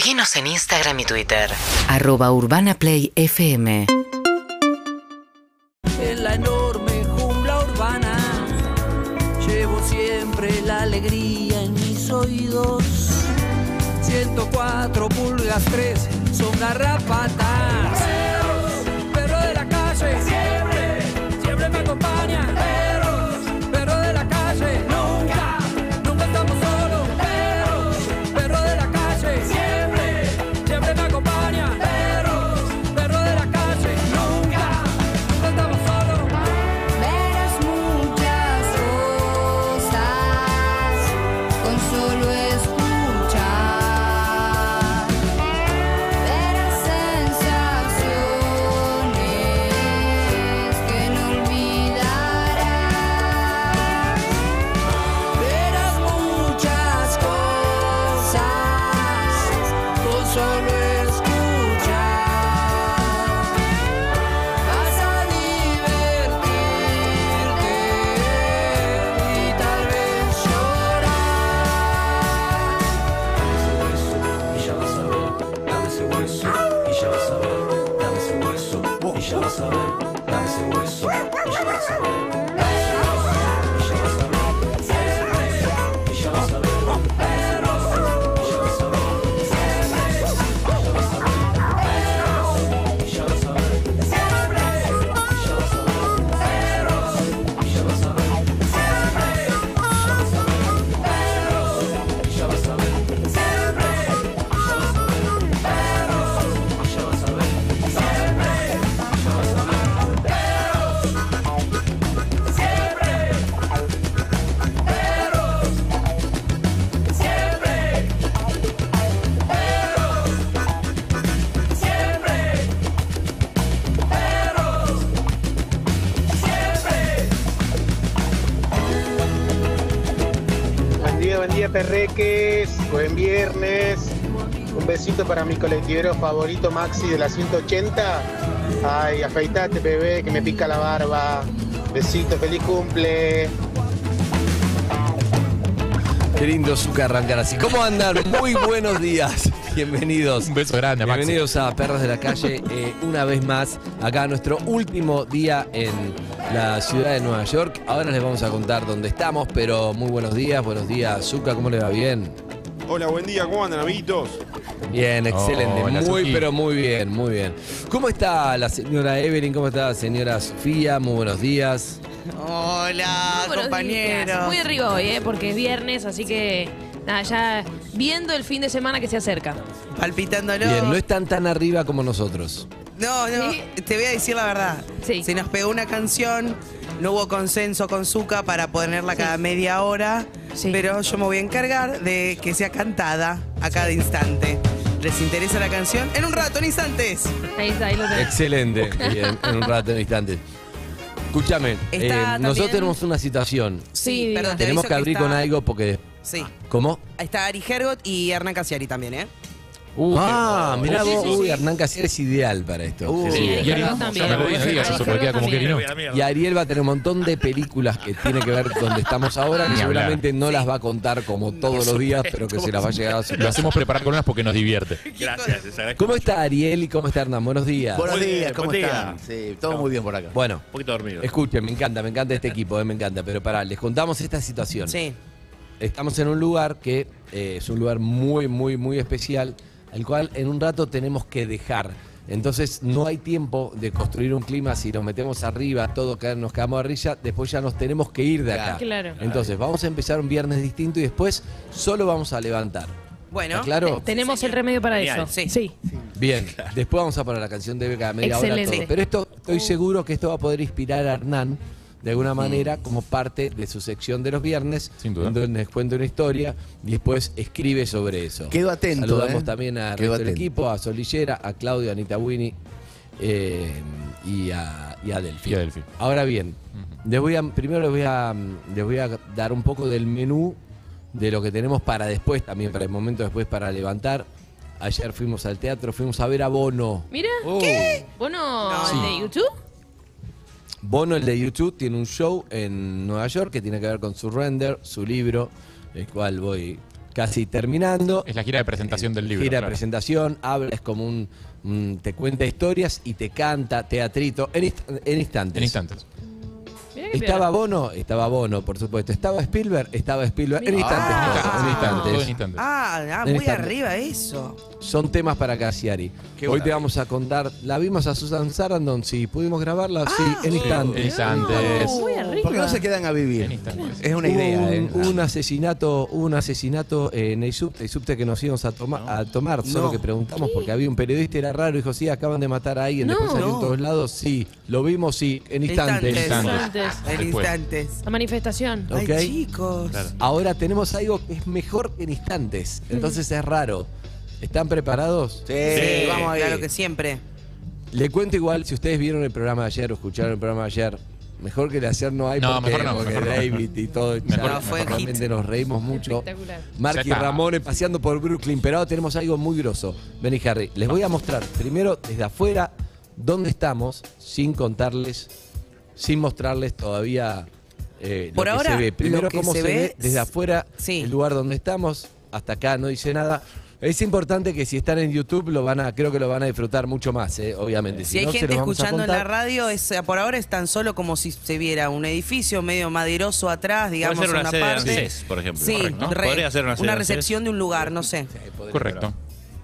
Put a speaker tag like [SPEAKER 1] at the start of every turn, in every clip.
[SPEAKER 1] Seguinos en Instagram y Twitter.
[SPEAKER 2] Arroba Urbana Play FM.
[SPEAKER 3] En la enorme jungla urbana llevo siempre la alegría en mis oídos. 104 pulgas 3 son garrapatas.
[SPEAKER 4] Viernes. Un besito para mi colectivero favorito, Maxi, de la 180. Ay, afeitate, bebé, que me pica la barba. Besito, feliz cumple.
[SPEAKER 5] Qué lindo Zucca arrancar así. ¿Cómo andan? Muy buenos días. Bienvenidos.
[SPEAKER 6] Un beso grande, Maxi.
[SPEAKER 5] Bienvenidos a Perros de la Calle. eh, una vez más, acá nuestro último día en la ciudad de Nueva York. Ahora les vamos a contar dónde estamos, pero muy buenos días. Buenos días, Zucca. ¿Cómo le va? ¿Bien?
[SPEAKER 7] Hola, buen día, ¿cómo andan, amiguitos?
[SPEAKER 5] Bien, excelente.
[SPEAKER 6] Hola,
[SPEAKER 5] muy, pero muy bien, muy bien. ¿Cómo está la señora Evelyn? ¿Cómo está la señora Sofía? Muy buenos días.
[SPEAKER 8] Hola,
[SPEAKER 9] Buenos
[SPEAKER 8] compañeros.
[SPEAKER 9] días. Muy arriba hoy, ¿eh? porque es viernes, así que nada, ya viendo el fin de semana que se acerca.
[SPEAKER 8] Palpitándolo.
[SPEAKER 5] Bien, no están tan arriba como nosotros.
[SPEAKER 8] No, no,
[SPEAKER 9] Sí.
[SPEAKER 8] te voy a decir la verdad.
[SPEAKER 9] Sí.
[SPEAKER 8] Se nos pegó una canción, no hubo consenso con Zuka para ponerla cada media hora,
[SPEAKER 9] Sí.
[SPEAKER 8] pero yo me voy a encargar de que sea cantada a cada instante. ¿Les interesa la canción? En un rato, en instantes.
[SPEAKER 9] Ahí está, ahí lo tenés.
[SPEAKER 5] Excelente. Bien, en un rato, en instantes. Escúchame,
[SPEAKER 8] Está
[SPEAKER 5] eh, nosotros tenemos una situación.
[SPEAKER 9] Sí,
[SPEAKER 8] perdón, te
[SPEAKER 5] Tenemos
[SPEAKER 8] aviso
[SPEAKER 5] que abrir
[SPEAKER 8] está-
[SPEAKER 5] con algo porque.
[SPEAKER 8] Sí.
[SPEAKER 5] ¿Cómo?
[SPEAKER 8] Está Ari Hergot y Hernán Casiari también, ¿eh?
[SPEAKER 6] Uh,
[SPEAKER 5] ah, mirá vos.
[SPEAKER 9] sí,
[SPEAKER 5] Uy,
[SPEAKER 9] sí.
[SPEAKER 5] Hernán Casier es ideal para esto.
[SPEAKER 6] Sí, y Ari-
[SPEAKER 9] yo también.
[SPEAKER 6] No, no digas eso, porque queda como que no.
[SPEAKER 5] Y Ariel va a tener un montón de películas que tiene que ver donde estamos ahora, que seguramente no las va a contar como todos los días, pero que se las va a llegar a su
[SPEAKER 6] Lo hacemos preparar columnas porque nos divierte.
[SPEAKER 7] Gracias.
[SPEAKER 5] ¿Cómo está Ariel y cómo está Hernán? Buenos días.
[SPEAKER 10] Buenos días, ¿cómo están? Sí, todo muy bien por acá.
[SPEAKER 5] Bueno,
[SPEAKER 7] Un poquito dormido.
[SPEAKER 5] escuchen, me encanta, me encanta este equipo, eh, me encanta. Pero pará, les contamos esta situación.
[SPEAKER 8] Sí.
[SPEAKER 5] estamos en un lugar que eh, es un lugar muy, muy, muy especial, al cual en un rato tenemos que dejar. Entonces no hay tiempo de construir un clima si nos metemos arriba, todos ca- nos quedamos a rilla, después ya nos tenemos que ir de acá.
[SPEAKER 9] Claro.
[SPEAKER 5] Entonces vamos a empezar un viernes distinto y después solo vamos a levantar.
[SPEAKER 8] Bueno.
[SPEAKER 5] ¿Está claro?
[SPEAKER 9] Tenemos el remedio para
[SPEAKER 7] Genial.
[SPEAKER 9] eso.
[SPEAKER 8] Sí.
[SPEAKER 9] sí.
[SPEAKER 5] Bien, después vamos a poner la canción de cada media hora
[SPEAKER 9] Excelente.
[SPEAKER 5] todo. Pero esto, estoy seguro que esto va a poder inspirar a Hernán de alguna manera como parte de su sección de los viernes,
[SPEAKER 6] Sin duda.
[SPEAKER 5] en donde les cuenta una historia y después escribe sobre eso.
[SPEAKER 10] Quedo atento,
[SPEAKER 5] Saludamos
[SPEAKER 10] ¿eh?
[SPEAKER 5] también al
[SPEAKER 10] Quedo
[SPEAKER 5] resto del
[SPEAKER 10] atento.
[SPEAKER 5] equipo, a Solillera, a Claudio, a Anita Winnie eh, y, a, y a Delphi.
[SPEAKER 6] Y a Delphi.
[SPEAKER 5] Ahora bien, les voy a, primero les voy a, les voy a dar un poco del menú de lo que tenemos para después, también para el momento después para levantar. Ayer fuimos al teatro, fuimos a ver a Bono.
[SPEAKER 9] Mira,
[SPEAKER 5] ¿Qué?
[SPEAKER 9] ¿Bono de YouTube?
[SPEAKER 5] Bono, el de YouTube, tiene un show en Nueva York que tiene que ver con su render, su libro, el cual voy casi terminando.
[SPEAKER 6] Es la gira de presentación del libro.
[SPEAKER 5] Gira de presentación, habla, es como un, un- te cuenta historias y te canta teatrito en, inst- en instantes.
[SPEAKER 6] En instantes.
[SPEAKER 5] Estaba. Bono, estaba Bono, por supuesto. Estaba Spielberg, estaba Spielberg. En instantes,
[SPEAKER 8] Ah.
[SPEAKER 5] en instantes.
[SPEAKER 6] En.
[SPEAKER 8] Ah, ah,
[SPEAKER 5] En
[SPEAKER 8] muy arriba eso.
[SPEAKER 5] Son temas para Cassiari. Hoy
[SPEAKER 4] buena
[SPEAKER 5] te vamos a contar. La vimos a Susan Sarandon, sí. ¿Pudimos grabarla? sí, en
[SPEAKER 6] En
[SPEAKER 5] instantes.
[SPEAKER 6] instantes.
[SPEAKER 9] Muy arriba.
[SPEAKER 10] ¿Por qué no se quedan a
[SPEAKER 6] En
[SPEAKER 10] vivir?
[SPEAKER 6] instantes.
[SPEAKER 10] Es una idea.
[SPEAKER 5] un,
[SPEAKER 10] ¿eh?
[SPEAKER 5] un asesinato, un asesinato en el subte, el subte que nos íbamos a, toma- a tomar, solo
[SPEAKER 8] No.
[SPEAKER 5] que preguntamos porque había un periodista, era raro, dijo, sí, acaban de matar a alguien,
[SPEAKER 9] No.
[SPEAKER 5] después salió en todos lados, sí, lo vimos, sí, en instantes.
[SPEAKER 8] Instantes.
[SPEAKER 9] Instantes.
[SPEAKER 8] En
[SPEAKER 6] Después.
[SPEAKER 8] instantes.
[SPEAKER 9] La manifestación.
[SPEAKER 5] Ok.
[SPEAKER 8] Ay, chicos.
[SPEAKER 5] Ahora tenemos algo que es mejor que en instantes, entonces es raro. ¿Están preparados?
[SPEAKER 10] Sí,
[SPEAKER 4] Sí.
[SPEAKER 10] vamos a
[SPEAKER 8] Claro que siempre.
[SPEAKER 5] Le cuento igual, si ustedes vieron el programa de ayer o escucharon el programa de ayer, mejor que el de ayer no hay
[SPEAKER 6] No,
[SPEAKER 5] porque,
[SPEAKER 6] mejor no,
[SPEAKER 5] porque
[SPEAKER 6] mejor no.
[SPEAKER 5] David y todo, ya
[SPEAKER 6] Mejor
[SPEAKER 8] no, fue hit.
[SPEAKER 5] realmente nos reímos mucho.
[SPEAKER 9] Espectacular.
[SPEAKER 5] Mark
[SPEAKER 6] Ya
[SPEAKER 5] y
[SPEAKER 6] está.
[SPEAKER 5] Ramón paseando por Brooklyn, pero ahora tenemos algo muy grosso. Benny Harry, les voy a mostrar primero desde afuera dónde estamos, sin contarles, sin mostrarles todavía eh,
[SPEAKER 8] Por
[SPEAKER 5] lo que
[SPEAKER 8] ahora,
[SPEAKER 5] se ve. Primero
[SPEAKER 8] lo que
[SPEAKER 5] cómo
[SPEAKER 8] se
[SPEAKER 5] se,
[SPEAKER 8] ve
[SPEAKER 5] ve desde afuera
[SPEAKER 8] Sí.
[SPEAKER 5] el lugar donde estamos, hasta acá no dice nada. Es importante que si están en YouTube lo van a, creo que lo van a disfrutar mucho más, eh, obviamente.
[SPEAKER 8] Si hay
[SPEAKER 5] no, se
[SPEAKER 8] gente
[SPEAKER 5] los
[SPEAKER 8] escuchando en la radio, es, por ahora es tan solo como si se viera un edificio medio maderoso atrás, digamos,
[SPEAKER 7] Puede ser una,
[SPEAKER 8] una
[SPEAKER 7] sede de
[SPEAKER 8] parte.
[SPEAKER 7] ANSES, por ejemplo.
[SPEAKER 8] Sí,
[SPEAKER 7] Correcto.
[SPEAKER 8] re-
[SPEAKER 7] Podría ser una sede de ANSES.
[SPEAKER 8] recepción de un lugar, no sé.
[SPEAKER 6] Correcto.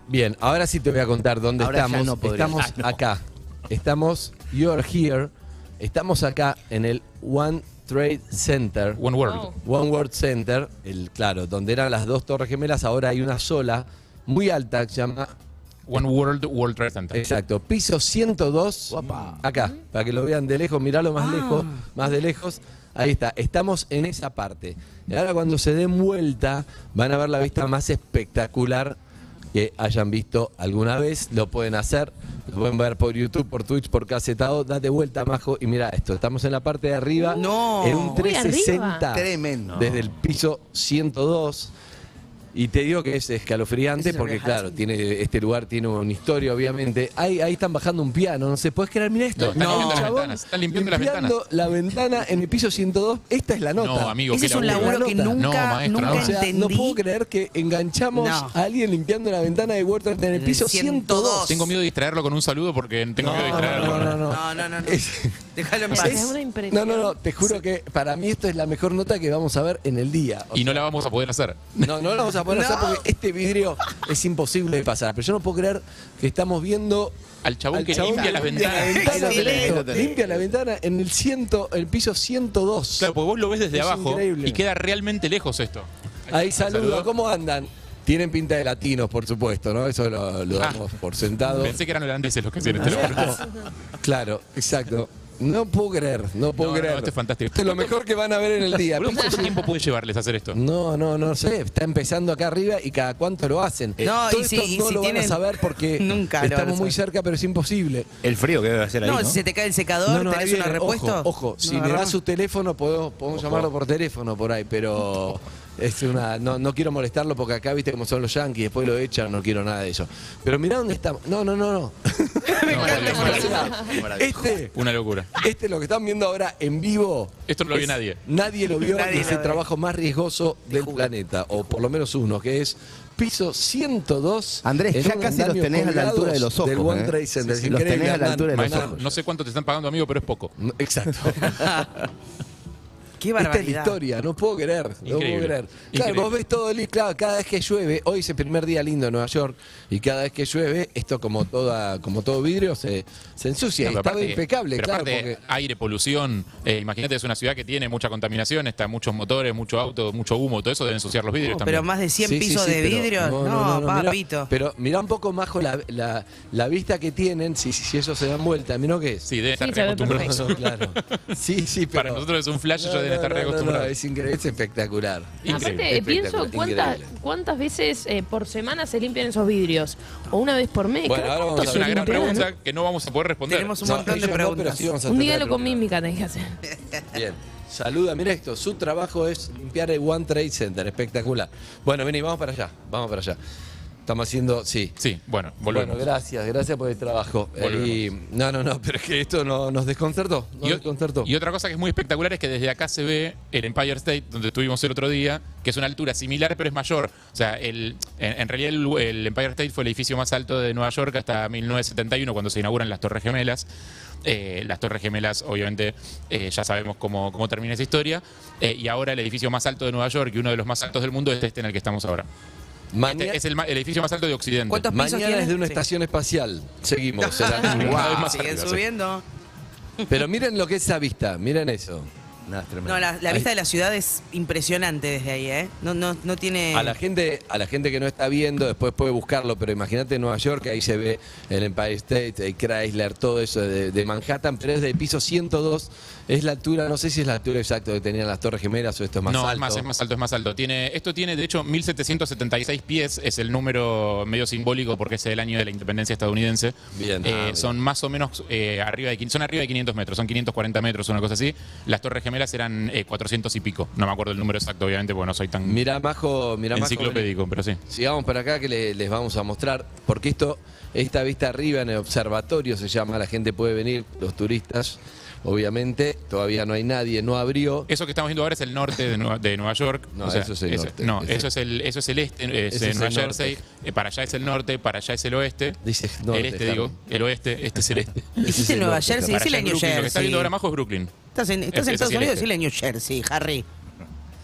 [SPEAKER 5] Bien, ahora sí te voy a contar dónde
[SPEAKER 10] Ahora ya
[SPEAKER 5] estamos.
[SPEAKER 10] no
[SPEAKER 5] estamos
[SPEAKER 10] Ah, no.
[SPEAKER 5] acá. Estamos, you're here. Estamos acá en el One Trade Center.
[SPEAKER 6] One World.
[SPEAKER 5] One World Center, el claro, donde eran las dos torres gemelas, ahora hay una sola, muy alta, que se llama,
[SPEAKER 6] One World World Trade Center.
[SPEAKER 5] exacto, piso 102, acá, para que lo vean de lejos, miralo más lejos, más de lejos, ahí está, estamos en esa parte. Y ahora cuando se den vuelta, van a ver la vista más espectacular que hayan visto alguna vez, lo pueden hacer, lo pueden ver por YouTube, por Twitch, por Casetado, date vuelta, Majo, y mira esto, estamos en la parte de arriba,
[SPEAKER 8] No.
[SPEAKER 5] en un
[SPEAKER 9] Muy arriba.
[SPEAKER 5] 360,
[SPEAKER 10] Tremendo.
[SPEAKER 5] desde el piso 102. Y te digo que es escalofriante porque, claro, tiene, este lugar tiene una historia, obviamente. Ahí, ahí están bajando un piano, no se puedes creer, mira esto.
[SPEAKER 6] No, están limpiando ventanas, están limpiando las
[SPEAKER 5] limpiando la ventana en el piso 102. Esta es la nota.
[SPEAKER 6] No, amigo,
[SPEAKER 8] Ese es un
[SPEAKER 6] laburo.
[SPEAKER 8] que
[SPEAKER 5] La
[SPEAKER 8] nunca,
[SPEAKER 6] No, maestro,
[SPEAKER 8] nunca
[SPEAKER 6] no.
[SPEAKER 5] O sea,
[SPEAKER 8] entendí.
[SPEAKER 5] no puedo creer que enganchamos
[SPEAKER 8] No.
[SPEAKER 5] a alguien limpiando la ventana de Huerta en el piso 102.
[SPEAKER 6] Tengo miedo de distraerlo con un saludo porque tengo miedo de distraerlo.
[SPEAKER 5] no, no, no.
[SPEAKER 8] No, no, no. no.
[SPEAKER 5] Es-
[SPEAKER 8] Déjalo en paz.
[SPEAKER 5] no, no, no, te juro que para mí esto es la mejor nota que vamos a ver en el día. O
[SPEAKER 6] Y no la vamos a poder hacer.
[SPEAKER 5] No, no lo vamos a poder hacer porque este vidrio es imposible de pasar. Pero yo no puedo creer que estamos viendo
[SPEAKER 6] Al chabón
[SPEAKER 5] al
[SPEAKER 6] que
[SPEAKER 5] chabón
[SPEAKER 6] limpia las
[SPEAKER 5] la
[SPEAKER 6] ventanas.
[SPEAKER 5] ventana,
[SPEAKER 10] lo tenés.
[SPEAKER 5] limpia la ventana en el ciento, el piso 102.
[SPEAKER 6] Claro, porque vos lo ves desde
[SPEAKER 5] Es
[SPEAKER 6] abajo
[SPEAKER 5] increíble.
[SPEAKER 6] y queda realmente lejos esto.
[SPEAKER 5] Ahí saludo,
[SPEAKER 6] Saludo.
[SPEAKER 5] ¿cómo andan? Tienen pinta de latinos, por supuesto, ¿no? Eso lo, lo
[SPEAKER 6] Ah.
[SPEAKER 5] damos por sentado.
[SPEAKER 6] Pensé que eran holandeses los que hacían este lugar.
[SPEAKER 5] Claro, exacto. No puedo creer, no puedo
[SPEAKER 6] No, no,
[SPEAKER 5] creer.
[SPEAKER 6] esto es fantástico.
[SPEAKER 5] Esto es lo mejor que van a ver en el día.
[SPEAKER 6] Boludo, ¿Cuánto tiempo puede llevarles a hacer esto?
[SPEAKER 5] No, no, no sé. Está empezando acá arriba y cada cuánto lo hacen.
[SPEAKER 8] No,
[SPEAKER 5] Todo
[SPEAKER 8] y si-
[SPEAKER 5] esto
[SPEAKER 8] y
[SPEAKER 5] no
[SPEAKER 8] si
[SPEAKER 5] lo van a saber porque
[SPEAKER 8] Nunca lo van a
[SPEAKER 5] estamos muy
[SPEAKER 8] saber.
[SPEAKER 5] cerca, pero es imposible.
[SPEAKER 10] El frío que debe hacer ahí,
[SPEAKER 8] No,
[SPEAKER 10] ¿no?
[SPEAKER 8] si se te cae el secador,
[SPEAKER 5] ahí
[SPEAKER 8] ¿tenés
[SPEAKER 5] viene.
[SPEAKER 8] una repuesto?
[SPEAKER 5] Ojo, ojo. si
[SPEAKER 8] No,
[SPEAKER 5] me da
[SPEAKER 8] agarrá.
[SPEAKER 5] su teléfono, podemos, podemos llamarlo por teléfono por ahí, pero es una. No, no quiero molestarlo porque acá viste cómo son los yankees, después lo echan, no quiero nada de eso. Pero mirá dónde estamos. No, no, no, no. este,
[SPEAKER 6] Una locura.
[SPEAKER 5] este lo que están viendo ahora en vivo.
[SPEAKER 6] Esto no lo vio
[SPEAKER 5] es-
[SPEAKER 6] nadie.
[SPEAKER 5] Nadie lo vio
[SPEAKER 8] Nadie
[SPEAKER 5] es
[SPEAKER 8] lo
[SPEAKER 5] el trabajo más riesgoso del planeta, o por lo menos uno, que es piso 102.
[SPEAKER 10] Andrés,
[SPEAKER 5] en
[SPEAKER 10] ya
[SPEAKER 5] un
[SPEAKER 10] casi los
[SPEAKER 5] andamio
[SPEAKER 10] tenés a la altura de los
[SPEAKER 5] colgados Del
[SPEAKER 10] ojos,
[SPEAKER 5] One
[SPEAKER 10] ¿eh?
[SPEAKER 5] Trade Center.
[SPEAKER 10] Sí,
[SPEAKER 5] Es
[SPEAKER 10] sí, los
[SPEAKER 5] increíble,
[SPEAKER 10] tenés a la
[SPEAKER 5] Hernán.
[SPEAKER 10] altura de los
[SPEAKER 6] Maestro,
[SPEAKER 10] ojos.
[SPEAKER 6] no sé cuánto te están pagando, amigo, pero es poco.
[SPEAKER 5] No, Exacto.
[SPEAKER 8] Qué
[SPEAKER 5] Esta es la historia, no puedo creer, no puedo creer. Claro,
[SPEAKER 6] Increíble.
[SPEAKER 5] vos ves todo el claro, cada vez que llueve, hoy es el primer día lindo en Nueva York, y cada vez que llueve, esto como toda, como todo vidrio, se, se ensucia.
[SPEAKER 6] No,
[SPEAKER 5] estaba
[SPEAKER 6] aparte-
[SPEAKER 5] impecable,
[SPEAKER 6] pero
[SPEAKER 5] claro,
[SPEAKER 6] aparte,
[SPEAKER 5] porque
[SPEAKER 6] aire, polución. eh, imagínate, es una ciudad que tiene mucha contaminación, está muchos motores, mucho auto, mucho humo, todo eso debe ensuciar los vidrios también.
[SPEAKER 8] Pero más de 100
[SPEAKER 5] Sí, sí,
[SPEAKER 8] pisos
[SPEAKER 5] sí,
[SPEAKER 8] de vidrio. No, papito.
[SPEAKER 5] pero mirá un poco, Majo, la, la, la vista que tienen, si, si eso se dan vuelta, mirá qué es.
[SPEAKER 6] Sí, deben estar
[SPEAKER 5] no, claro. Sí, sí, pero...
[SPEAKER 6] Para nosotros es un flash, ellos deben estar
[SPEAKER 5] no, no,
[SPEAKER 6] reacostumbrados.
[SPEAKER 5] no, es increíble, es espectacular.
[SPEAKER 6] Increíble.
[SPEAKER 9] Aparte, pienso cuántas, cuántas veces eh, por semana se limpian esos vidrios. O una vez por mes.
[SPEAKER 5] Bueno,
[SPEAKER 9] ¿Cada
[SPEAKER 5] ahora vamos a
[SPEAKER 9] se
[SPEAKER 6] una gran pregunta que no vamos a poder responder.
[SPEAKER 8] Tenemos un
[SPEAKER 5] No,
[SPEAKER 8] montón de preguntas.
[SPEAKER 9] Un
[SPEAKER 5] de
[SPEAKER 9] con mímica tenés que hacer.
[SPEAKER 5] Bien. Saluda, mira esto. Su trabajo es limpiar el One Trade Center. Espectacular. Bueno, vení, vamos para allá. Vamos para allá. Estamos haciendo, sí.
[SPEAKER 6] Sí, bueno, volvemos.
[SPEAKER 5] Bueno, gracias, gracias por el trabajo.
[SPEAKER 6] Volvemos.
[SPEAKER 5] Y- no, no, no, pero es que esto no, nos desconcertó. Nos
[SPEAKER 6] Y,
[SPEAKER 5] desconcertó.
[SPEAKER 6] y otra cosa que es muy espectacular es que desde acá se ve el Empire State, donde estuvimos el otro día, que es una altura similar pero es mayor. O sea, el, en, en realidad el, el Empire State fue el edificio más alto de Nueva York hasta 1971, cuando se inauguran las Torres Gemelas. Eh, las Torres Gemelas, obviamente, eh, ya sabemos cómo, cómo termina esa historia. Eh, y ahora el edificio más alto de Nueva York y uno de los más altos del mundo es este en el que estamos ahora. Este es el, edificio más alto de Occidente.
[SPEAKER 8] ¿Cuántos pisos
[SPEAKER 5] Mañana
[SPEAKER 8] tiene?
[SPEAKER 5] es de una
[SPEAKER 8] Sí.
[SPEAKER 5] estación espacial. Seguimos.
[SPEAKER 8] Wow,
[SPEAKER 6] más
[SPEAKER 8] siguen
[SPEAKER 6] arriba, sí.
[SPEAKER 8] subiendo.
[SPEAKER 5] Pero miren lo que es esa vista, miren eso. No, es tremendo.
[SPEAKER 8] No, la, la
[SPEAKER 5] Ahí-
[SPEAKER 8] vista de la ciudad es impresionante desde ahí, ¿eh? No, no, no tiene.
[SPEAKER 5] A la gente, a la gente que no está viendo, después puede buscarlo, pero imagínate Nueva York, ahí se ve el Empire State, el Chrysler, todo eso de, de Manhattan, pero es del piso 102, es la altura, no sé si es la altura exacta que tenían las Torres Gemelas o esto es más
[SPEAKER 6] no,
[SPEAKER 5] alto.
[SPEAKER 6] es más, es más alto, es más alto. Tiene, esto tiene, de hecho, 1776 pies, es el número medio simbólico porque es el año de la independencia estadounidense.
[SPEAKER 5] Bien,
[SPEAKER 6] Eh,
[SPEAKER 5] ah, bien.
[SPEAKER 6] Son más o menos eh, arriba de, son arriba de 500 metros, son 540 metros, una cosa así. Las Torres Gemelas eran eh, 400 y pico. No me acuerdo el número exacto, obviamente, porque no soy tan
[SPEAKER 5] Mira, Majo,
[SPEAKER 6] enciclopédico, pero sí.
[SPEAKER 5] Sigamos para acá que le- les vamos a mostrar, porque esto, esta vista arriba en el observatorio se llama, la gente puede venir, los turistas, obviamente, todavía no hay nadie, no abrió.
[SPEAKER 6] Eso que estamos viendo ahora es el norte de Nueva, de Nueva York.
[SPEAKER 5] No, eso es el
[SPEAKER 6] ese-
[SPEAKER 5] norte.
[SPEAKER 6] No,
[SPEAKER 5] Ese-
[SPEAKER 6] eso es el, eso es el este, es eh,
[SPEAKER 5] es
[SPEAKER 6] Nueva
[SPEAKER 5] el
[SPEAKER 6] Jersey.
[SPEAKER 5] norte.
[SPEAKER 6] Eh, para allá es el norte, para allá es el oeste.
[SPEAKER 5] Dice norte,
[SPEAKER 6] el este,
[SPEAKER 5] Harry.
[SPEAKER 6] digo. El oeste, este es el este.
[SPEAKER 5] El
[SPEAKER 8] Nueva
[SPEAKER 5] norte,
[SPEAKER 8] Jersey, decile New
[SPEAKER 6] Brooklyn. Lo que está viendo
[SPEAKER 8] Jersey.
[SPEAKER 6] ahora Majo es Brooklyn.
[SPEAKER 8] Estás en, estás
[SPEAKER 6] Es-
[SPEAKER 8] en
[SPEAKER 6] es
[SPEAKER 8] Estados Unidos,
[SPEAKER 6] este.
[SPEAKER 8] decile New Jersey, Harry.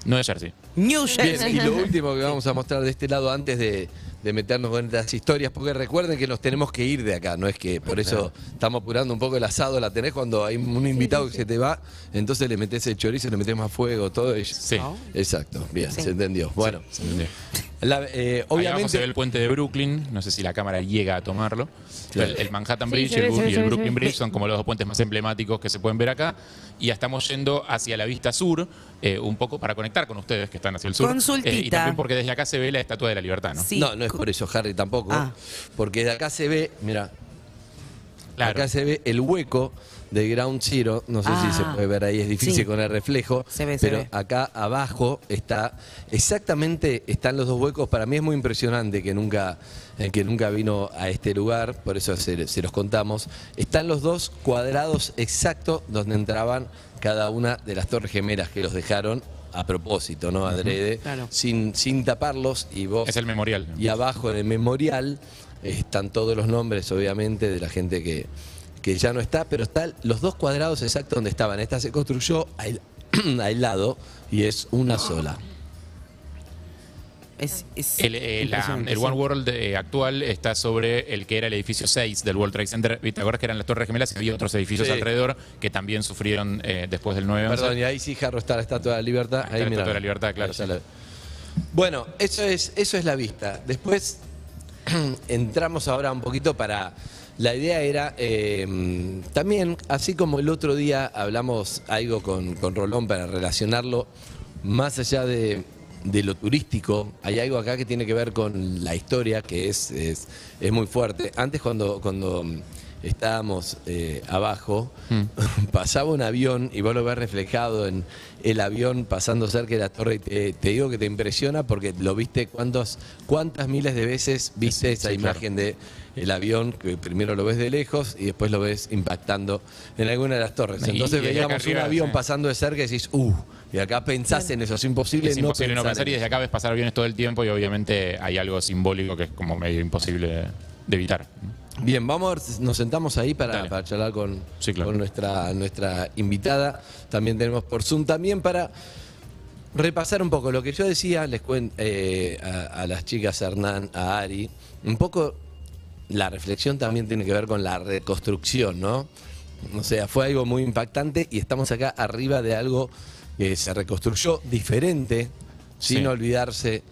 [SPEAKER 6] De Jersey.
[SPEAKER 8] New
[SPEAKER 5] Bien,
[SPEAKER 8] Jersey.
[SPEAKER 5] y lo último que vamos a mostrar de este lado antes de, de meternos con estas historias, porque recuerden que nos tenemos que ir de acá, no es que por eso estamos apurando un poco el asado, la tenés cuando hay un invitado que se te va, entonces le metes el chorizo, le metes más fuego, todo eso.
[SPEAKER 6] Sí.
[SPEAKER 5] Exacto, bien,
[SPEAKER 8] Sí.
[SPEAKER 5] se entendió. Bueno,
[SPEAKER 6] Se entendió.
[SPEAKER 5] La- eh,
[SPEAKER 6] Ahí abajo se ve
[SPEAKER 5] obviamente...
[SPEAKER 6] el puente de Brooklyn, no sé si la cámara llega a tomarlo.
[SPEAKER 5] Claro.
[SPEAKER 6] El, el Manhattan
[SPEAKER 9] Sí,
[SPEAKER 6] Bridge y el, y Brooklyn. Bridge son como los dos puentes más emblemáticos que se pueden ver acá. Y ya estamos yendo hacia la vista sur, eh, un poco para conectar con ustedes que están hacia el sur.
[SPEAKER 8] Consultita.
[SPEAKER 6] Eh, y también porque desde acá se ve la Estatua de la Libertad, ¿no?
[SPEAKER 8] Sí.
[SPEAKER 5] No, no es por eso, Harry, tampoco.
[SPEAKER 8] Ah.
[SPEAKER 5] Porque de acá se ve, mira,
[SPEAKER 6] Claro.
[SPEAKER 5] acá se ve el hueco de Ground Zero. No sé si
[SPEAKER 8] Ah.
[SPEAKER 5] se puede ver ahí, es difícil
[SPEAKER 8] Sí.
[SPEAKER 5] con el reflejo.
[SPEAKER 8] Se ve, se
[SPEAKER 5] pero
[SPEAKER 8] ve.
[SPEAKER 5] acá abajo está, exactamente están los dos huecos. Para mí es muy impresionante que nunca, el que nunca vino a este lugar, por eso se, se los contamos. Están los dos cuadrados exactos donde entraban cada una de las torres gemelas que los dejaron a propósito, ¿no? Adrede,
[SPEAKER 8] Claro.
[SPEAKER 5] sin, sin taparlos y vos
[SPEAKER 6] Es el memorial.
[SPEAKER 5] y abajo en el memorial están todos los nombres, obviamente, de la gente que, que ya no está, pero están los dos cuadrados exactos donde estaban. Esta se construyó al, al lado y es una sola.
[SPEAKER 8] Es, es
[SPEAKER 6] El, eh, la- el. One World eh, actual está sobre el que era el edificio 6 del World Trade Center. ¿Te acuerdas que eran las Torres Gemelas y había otros edificios
[SPEAKER 5] Sí.
[SPEAKER 6] alrededor que también sufrieron eh, después del 9
[SPEAKER 5] Perdón, y ahí sí, Jarro, está la Estatua de la Libertad.
[SPEAKER 6] Ahí está
[SPEAKER 5] Ahí
[SPEAKER 6] la
[SPEAKER 5] mirá.
[SPEAKER 6] Estatua de la Libertad, claro,
[SPEAKER 5] Bueno, eso es, eso es la vista. Después entramos ahora un poquito para... La idea era eh, también, así como el otro día hablamos algo con, con Rolón para relacionarlo, más allá de, de lo turístico, hay algo acá que tiene que ver con la historia, que es, es, es muy fuerte. Antes cuando, cuando estábamos eh, abajo, pasaba un avión y vos lo ves reflejado en el avión pasando cerca de la torre y te, te digo que te impresiona porque lo viste cuántos, cuántas miles de veces viste esa
[SPEAKER 6] sí, claro.
[SPEAKER 5] imagen de el avión que primero lo ves de lejos y después lo ves impactando en alguna de las torres. Entonces
[SPEAKER 6] y
[SPEAKER 5] veíamos un avión
[SPEAKER 6] sí.
[SPEAKER 5] pasando de cerca y decís, uh, y acá pensás en eso, es imposible,
[SPEAKER 6] Es imposible no
[SPEAKER 5] no
[SPEAKER 6] pensar y desde acá ves pasar aviones todo el tiempo y obviamente hay algo simbólico que es como medio imposible de evitar.
[SPEAKER 5] Bien, vamos nos sentamos ahí para, charlar con,
[SPEAKER 6] Sí, claro.
[SPEAKER 5] con nuestra, nuestra invitada. También tenemos por Zoom también para repasar un poco lo que yo decía, les cuento a, a las chicas, a Hernán, a Ari, un poco la reflexión también tiene que ver con la reconstrucción, ¿no? O sea, fue algo muy impactante y estamos acá arriba de algo que se reconstruyó diferente, sin
[SPEAKER 6] Sí.
[SPEAKER 5] olvidarse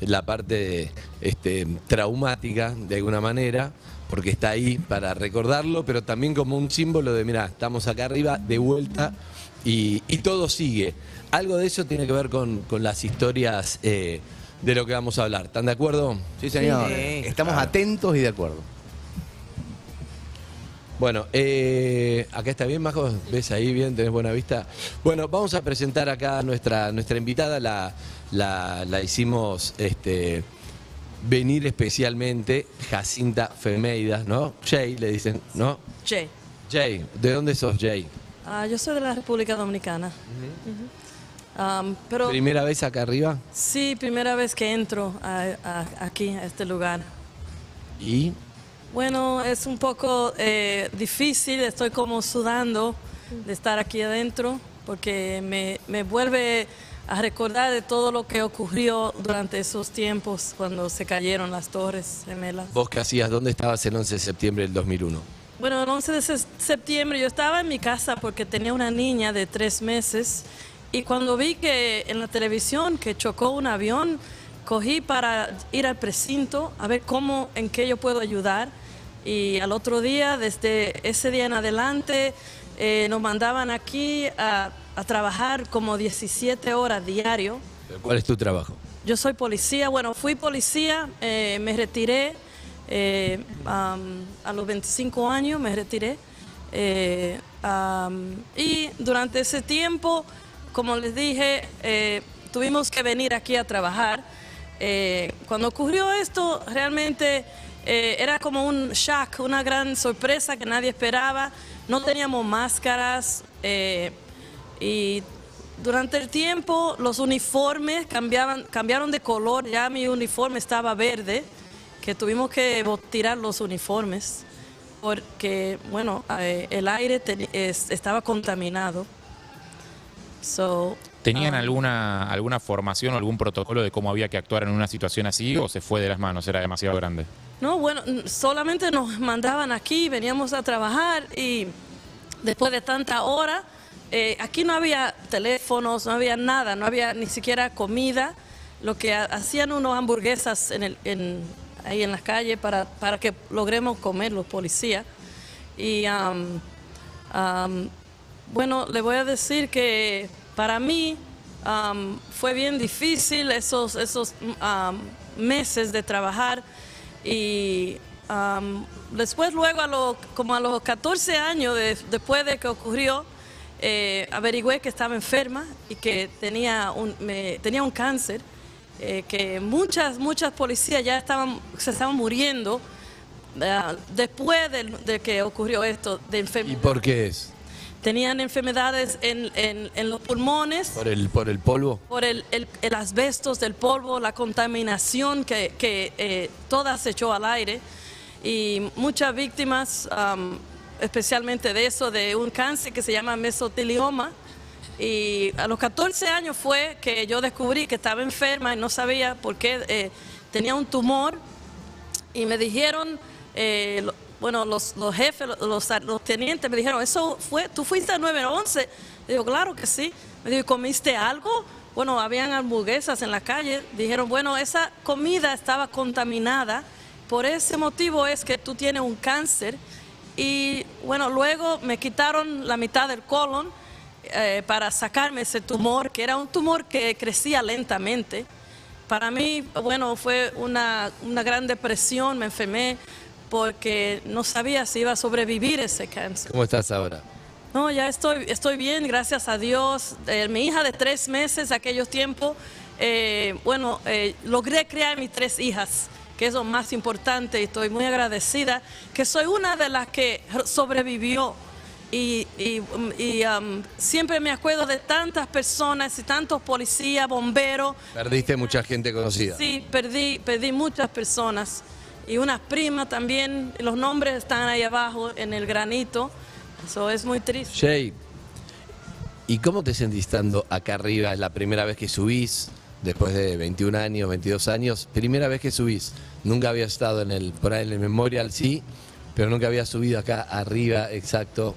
[SPEAKER 5] la parte este, traumática de alguna manera, porque está ahí para recordarlo, pero también como un símbolo de, mira, estamos acá arriba de vuelta y, y todo sigue. Algo de eso tiene que ver con, con las historias eh, de lo que vamos a hablar. ¿Están de acuerdo?
[SPEAKER 10] Sí, señor.
[SPEAKER 8] Sí.
[SPEAKER 10] Estamos atentos y de acuerdo.
[SPEAKER 5] Bueno, eh, acá está bien, Majo. ¿Ves ahí bien? ¿Tenés buena vista? Bueno, vamos a presentar acá a nuestra, nuestra invitada. La, la, la hicimos este, venir especialmente Jacinta Femeidas, ¿no? Jay, le dicen, ¿no?
[SPEAKER 11] Che,
[SPEAKER 5] Jay, ¿de dónde sos Jay?
[SPEAKER 11] ah, yo soy de la República Dominicana. Pero
[SPEAKER 5] ¿Primera vez acá arriba?
[SPEAKER 11] sí, primera vez que entro a- a- aquí, a este lugar.
[SPEAKER 5] ¿Y?
[SPEAKER 11] Bueno, es un poco eh, difícil, estoy como sudando de estar aquí adentro porque me, me vuelve a recordar de todo lo que ocurrió durante esos tiempos cuando se cayeron las torres gemelas.
[SPEAKER 5] ¿Vos qué hacías? ¿Dónde estabas el 11 de septiembre del 2001?
[SPEAKER 11] Bueno, el 11 de se- septiembre yo estaba en mi casa porque tenía una niña de tres meses y cuando vi que en la televisión que chocó un avión, cogí para ir al precinto a ver cómo, en qué yo puedo ayudar. Y al otro día, desde ese día en adelante, eh, nos mandaban aquí a, a trabajar como 17 horas diario.
[SPEAKER 5] ¿Cuál es tu trabajo?
[SPEAKER 11] Yo soy policía, bueno, fui policía, eh, me retiré eh, a los 25 años, me retiré. eh, y durante ese tiempo, como les dije, tuvimos que venir aquí a trabajar. Cuando ocurrió esto, realmente era como un shock, una gran sorpresa que nadie esperaba. No teníamos máscaras. Y durante el tiempo los uniformes cambiaban, cambiaron de color, ya mi uniforme estaba verde, que tuvimos que tirar los uniformes porque, bueno, eh, el aire te- es- estaba contaminado. So,
[SPEAKER 6] ¿Tenían
[SPEAKER 11] ah,
[SPEAKER 6] alguna, alguna formación o algún protocolo de cómo había que actuar en una situación así o se fue de las manos? Era demasiado grande.
[SPEAKER 11] No, bueno, solamente nos mandaban aquí, veníamos a trabajar y después de tanta hora, eh, aquí no había teléfonos, no había nada, no había ni siquiera comida. Lo que ha- hacían unos hamburguesas en ahí en las calles para, para que logremos comer los policías. Y am, bueno, le voy a decir que para mí fue bien difícil esos, esos meses de trabajar y después luego a lo- como a los 14 años de- después de que ocurrió eh, averigüé que estaba enferma y que tenía un, me- tenía un cáncer eh, que muchas muchas policías ya estaban se estaban muriendo ah, después de, que ocurrió esto de
[SPEAKER 5] ¿Y
[SPEAKER 11] enfermedad
[SPEAKER 5] por qué es?
[SPEAKER 11] tenían enfermedades en, en- en los pulmones
[SPEAKER 5] ¿Por el, por el polvo?
[SPEAKER 11] por el, el, el asbestos del polvo, la contaminación que, que eh, toda se echó al aire y muchas víctimas, am, especialmente de eso, de un cáncer que se llama mesotelioma. Y a los 14 años fue que yo descubrí que estaba enferma y no sabía por qué eh, tenía un tumor y me dijeron, eh, lo- bueno, los, los jefes, los, los- tenientes me dijeron, ¿eso fue, tú fuiste a 911? Digo, claro que sí. Me dijo, ¿comiste algo? Bueno, habían hamburguesas en la calle. Dijeron, bueno, esa comida estaba contaminada. Por ese motivo es que tú tienes un cáncer. Y bueno, luego me quitaron la mitad del colon eh, para sacarme ese tumor, que era un tumor que crecía lentamente. Para mí, bueno, fue una, una gran depresión, me enfermé porque no sabía si iba a sobrevivir ese cáncer.
[SPEAKER 5] ¿Cómo estás ahora?
[SPEAKER 11] No, ya estoy, estoy bien, gracias a Dios. Eh, mi hija de tres meses, aquellos tiempos, eh, bueno, eh, logré criar mis tres hijas, que es lo más importante, y estoy muy agradecida que soy una de las que sobrevivió. Y, y- y, um, siempre me acuerdo de tantas personas y tantos policías, bomberos,
[SPEAKER 5] Perdiste mucha gente conocida.
[SPEAKER 11] Sí, perdí, perdí muchas personas y unas primas también. Los nombres están ahí abajo en el granito. Eso es muy triste.
[SPEAKER 5] Jay, ¿y cómo te sentís estando acá arriba? Es la primera vez que subís, después de 21 años, 22 años. Primera vez que subís. Nunca había estado en el, por ahí en el Memorial, sí, pero nunca había subido acá arriba, exacto.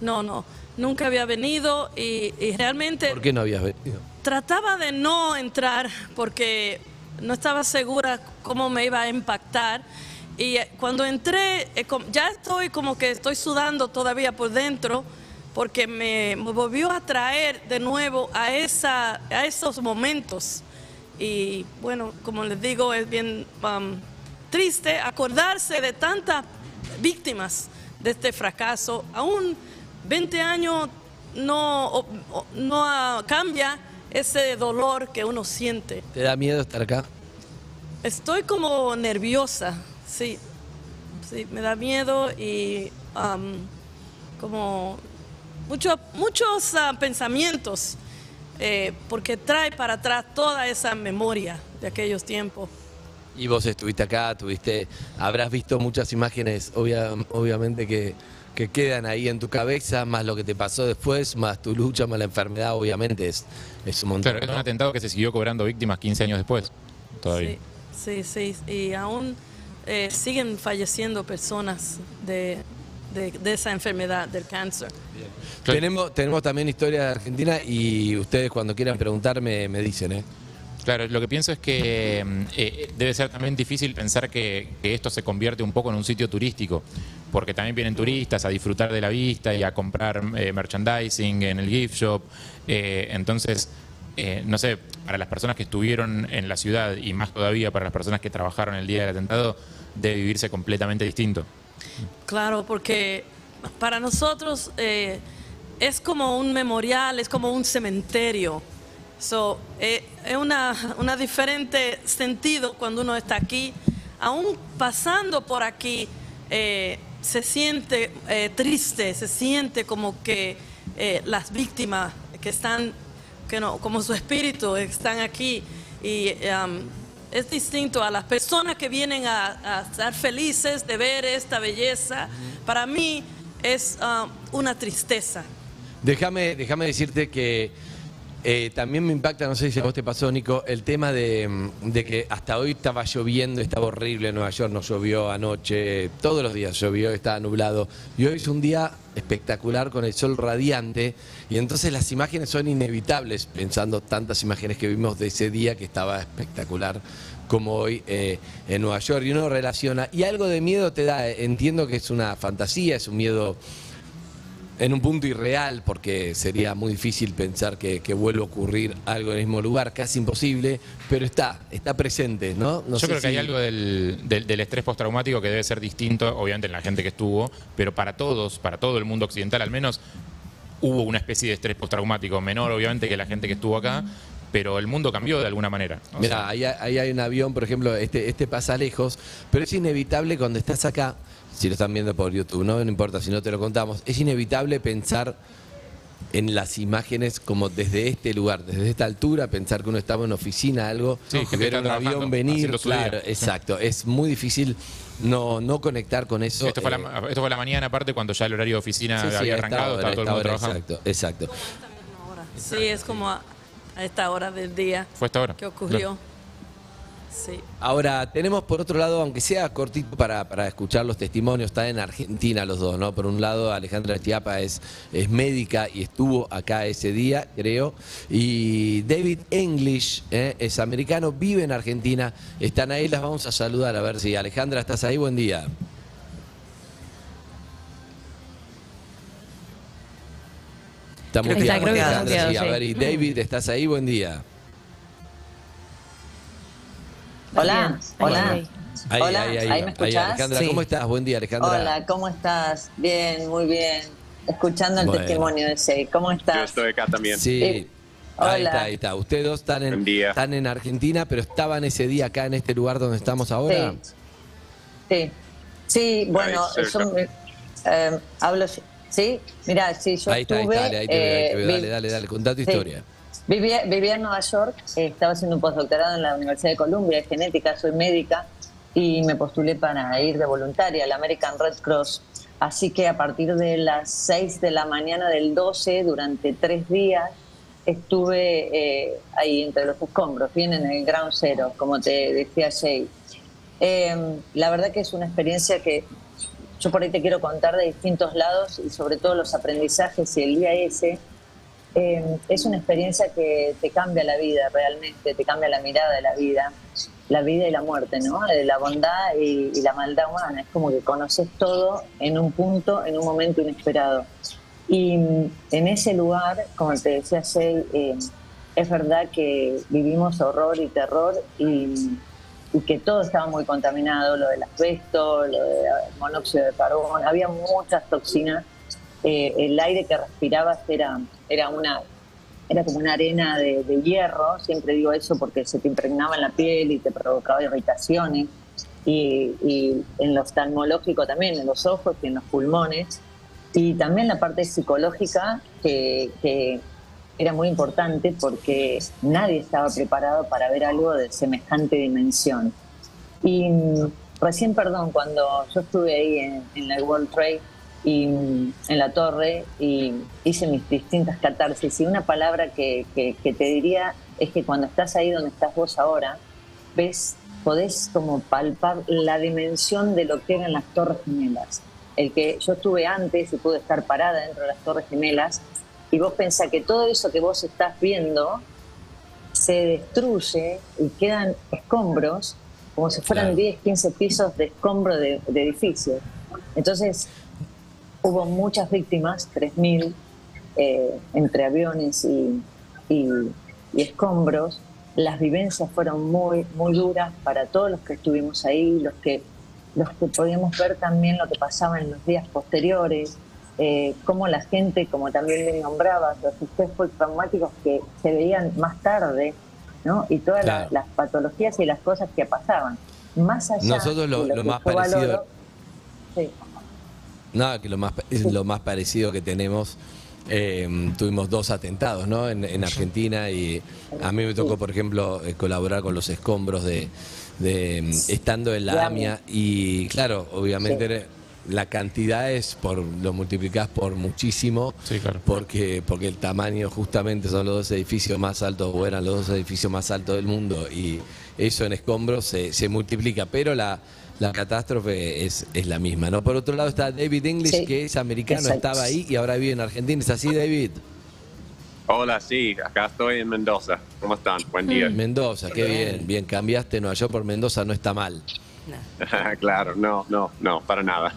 [SPEAKER 11] No, no, nunca había venido y, y realmente
[SPEAKER 5] ¿Por qué no habías venido?
[SPEAKER 11] trataba de no entrar porque no estaba segura cómo me iba a impactar. Y eh, cuando entré, eh, ya estoy como que estoy sudando todavía por dentro porque me, me volvió a traer de nuevo a, esa, a esos momentos. Y bueno, como les digo, es bien um, triste acordarse de tantas víctimas de este fracaso. Aún 20 años no, no cambia ese dolor que uno siente.
[SPEAKER 5] ¿Te da miedo estar acá?
[SPEAKER 11] estoy como nerviosa, sí. Sí, me da miedo y am, como mucho- muchos ah, pensamientos, eh, porque trae para atrás toda esa memoria de aquellos tiempos.
[SPEAKER 5] Y vos estuviste acá, tuviste, habrás visto muchas imágenes, obvia- obviamente que, que quedan ahí en tu cabeza, más lo que te pasó después, más tu lucha, más la enfermedad, obviamente es, es un montón.
[SPEAKER 6] Claro, es un atentado que se siguió cobrando víctimas 15 años después. Todavía.
[SPEAKER 11] Sí, sí, sí. Y aún eh, siguen falleciendo personas de, de- de esa enfermedad, del cáncer.
[SPEAKER 5] Tenemos, tenemos también historia de Argentina y ustedes cuando quieran preguntarme me dicen, ¿eh?
[SPEAKER 6] Claro, lo que pienso es que mm, eh, debe ser también difícil pensar que, que esto se convierte un poco en un sitio turístico, porque también vienen turistas a disfrutar de la vista y a comprar eh, merchandising en el gift shop. Eh, entonces, eh, no sé, para las personas que estuvieron en la ciudad y más todavía para las personas que trabajaron el día del atentado, debe vivirse completamente distinto.
[SPEAKER 11] Claro, porque para nosotros eh, es como un memorial, es como un cementerio. Eh, es una, una diferente sentido cuando uno está aquí. Aún pasando por aquí, eh, se siente triste, se siente como que las víctimas que están, que no, como su espíritu, están aquí. Y um, es distinto a las personas que vienen a, a estar felices de ver esta belleza. Para mí es um, una tristeza.
[SPEAKER 5] Déjame, déjame decirte que eh, también me impacta, no sé si a vos te pasó, Nico, el tema de, mm, que hasta hoy estaba lloviendo, estaba horrible en Nueva York, no llovió anoche, todos los días llovió, estaba nublado. Y hoy es un día espectacular con el sol radiante y entonces las imágenes son inevitables, pensando tantas imágenes que vimos de ese día que estaba espectacular como hoy eh, en Nueva York. Y uno relaciona, y algo de miedo te da, eh, entiendo que es una fantasía, es un miedo en un punto irreal, porque sería muy difícil pensar que, que vuelva a ocurrir algo en el mismo lugar, casi imposible, pero está, está presente, ¿no? No
[SPEAKER 6] Yo
[SPEAKER 5] sé
[SPEAKER 6] creo que hay algo del, del- del estrés postraumático que debe ser distinto, obviamente en la gente que estuvo, pero para todos, para todo el mundo occidental al menos, hubo una especie de estrés postraumático, menor obviamente que la gente que estuvo acá, pero el mundo cambió de alguna manera.
[SPEAKER 5] Mira,
[SPEAKER 6] sea,
[SPEAKER 5] ahí, ahí hay un avión, por ejemplo, este, este pasa lejos, pero es inevitable cuando estás acá, si lo están viendo por YouTube, no, no importa si no te lo contamos, es inevitable pensar en las imágenes como desde este lugar, desde esta altura, pensar que uno estaba en oficina, algo,
[SPEAKER 6] Sí,
[SPEAKER 5] ver un avión venir, claro, exacto, es muy difícil no, no conectar con eso.
[SPEAKER 6] esto, fue
[SPEAKER 5] eh,
[SPEAKER 6] la, esto fue la mañana aparte cuando ya el horario de oficina
[SPEAKER 5] sí, sí,
[SPEAKER 6] había arrancado,
[SPEAKER 5] hora,
[SPEAKER 6] estaba todo el mundo
[SPEAKER 5] hora,
[SPEAKER 6] trabajando.
[SPEAKER 5] Exacto, exacto.
[SPEAKER 11] Sí, es como a, a esta hora del día
[SPEAKER 6] Fue esta hora.
[SPEAKER 11] que ocurrió. Sí.
[SPEAKER 5] Ahora, tenemos por otro lado, aunque sea cortito para, para escuchar los testimonios, está en Argentina los dos, ¿no? Por un lado, Alejandra Estiapa es, es médica y estuvo acá ese día, creo. Y David English ¿eh? es americano, vive en Argentina. Están ahí, las vamos a saludar. A ver si Alejandra, ¿estás ahí? Buen día. Está
[SPEAKER 8] Creo que
[SPEAKER 5] muteado,
[SPEAKER 8] está, creo que está
[SPEAKER 5] Alejandra,
[SPEAKER 9] muteado,
[SPEAKER 5] sí. A ver, y David, ¿estás ahí? Buen día.
[SPEAKER 12] Hola, hola.
[SPEAKER 9] Ahí,
[SPEAKER 5] Ahí,
[SPEAKER 12] Hola,
[SPEAKER 5] ahí, ahí,
[SPEAKER 12] ¿ahí me escuchás?
[SPEAKER 5] Alejandra,
[SPEAKER 8] Sí.
[SPEAKER 5] ¿cómo estás? Buen día, Alejandra.
[SPEAKER 12] Hola, ¿cómo estás? Bien, muy bien. Escuchando el
[SPEAKER 5] Bueno.
[SPEAKER 12] testimonio de Sei. ¿Cómo
[SPEAKER 7] Yo
[SPEAKER 12] estás?
[SPEAKER 7] estoy acá también.
[SPEAKER 5] Sí.
[SPEAKER 12] Eh,
[SPEAKER 5] Ahí
[SPEAKER 12] hola.
[SPEAKER 5] está, ahí está. Ustedes dos están en, están en Argentina, pero estaban ese día acá en este lugar donde estamos ahora.
[SPEAKER 12] Sí. Sí, sí bueno,
[SPEAKER 7] Ahí,
[SPEAKER 12] yo me- eh, hablo. Sí, mira, sí, yo
[SPEAKER 5] ahí está, ahí
[SPEAKER 12] estuve.
[SPEAKER 5] está, dale, ahí te veo, ahí te veo.
[SPEAKER 12] eh,
[SPEAKER 5] Dale,
[SPEAKER 12] vi-
[SPEAKER 5] dale, dale, contá tu
[SPEAKER 12] Sí.
[SPEAKER 5] historia.
[SPEAKER 12] Vivía, vivía en Nueva York, eh, estaba haciendo un postdoctorado en la Universidad de Columbia de genética, soy médica y me postulé para ir de voluntaria al American Red Cross. Así que a partir de las 6 de la mañana del 12, durante tres días, estuve eh, ahí entre los escombros, bien en el Ground Zero, como te decía Jay. Eh, la verdad que es una experiencia que yo por ahí te quiero contar de distintos lados y sobre todo los aprendizajes y el día ese. Eh, es una experiencia que te cambia la vida realmente, te cambia la mirada de la vida, la vida y la muerte, ¿no? De la bondad y, la maldad humana. Es como que conoces todo en un punto, en un momento inesperado. Y mm, en ese lugar, como te decía Shea, eh, es verdad que vivimos horror y terror y, y que todo estaba muy contaminado, lo del asbesto, lo del monóxido de carbón, había muchas toxinas. Eh, el aire que respirabas era, era una era como una arena de, de hierro, siempre digo eso porque se te impregnaba en la piel y te provocaba irritaciones, y, y en lo oftalmológico también, en los ojos y en los pulmones, y también la parte psicológica que, que era muy importante porque nadie estaba preparado para ver algo de semejante dimensión. Y mm, recién, perdón, cuando yo estuve ahí en, en la World Trade y en la torre y hice mis distintas catarsis y una palabra que, que- que te diría es que cuando estás ahí donde estás vos ahora, ves, podés como palpar la dimensión de lo que eran las torres gemelas. El que yo estuve antes y pude estar parada dentro de las torres gemelas y vos pensás que todo eso que vos estás viendo se destruye y quedan escombros como si fueran
[SPEAKER 5] Claro.
[SPEAKER 12] 10, 15 pisos de escombro de, de edificios. Entonces hubo muchas víctimas, 3.000, eh, entre aviones y, y- y escombros. Las vivencias fueron muy, muy duras para todos los que estuvimos ahí, los que, los que podíamos ver también lo que pasaba en los días posteriores, eh, cómo la gente, como también me nombraba, los estrés traumáticos que se veían más tarde, ¿no? Y todas
[SPEAKER 5] Claro.
[SPEAKER 12] las patologías y las cosas que pasaban. Más allá
[SPEAKER 5] Nosotros lo-
[SPEAKER 12] de
[SPEAKER 5] lo
[SPEAKER 12] que
[SPEAKER 5] más parecido-
[SPEAKER 12] valoro, sí.
[SPEAKER 5] Nada, que lo más, es lo más parecido que tenemos. eh, tuvimos dos atentados ¿no? en, en Argentina y a mí me tocó, por ejemplo, eh, colaborar con los escombros de, de, mm, estando en la
[SPEAKER 12] AMIA.
[SPEAKER 5] Y claro, obviamente la cantidad es por lo multiplicás por muchísimo porque porque el tamaño justamente son los dos edificios más altos o eran los dos edificios más altos del mundo y eso en escombros se, se multiplica, pero la la catástrofe es, es la misma, ¿no? Por otro lado está David English,
[SPEAKER 13] Sí,
[SPEAKER 5] que es americano,
[SPEAKER 13] exacto.
[SPEAKER 5] estaba ahí y ahora vive en Argentina. ¿Es así, David?
[SPEAKER 13] Hola, sí, acá estoy en Mendoza. ¿Cómo están? Buen día.
[SPEAKER 5] Mendoza, qué bien. Bien, cambiaste Nueva York por Mendoza, no está mal.
[SPEAKER 13] claro, no, no, no, para nada.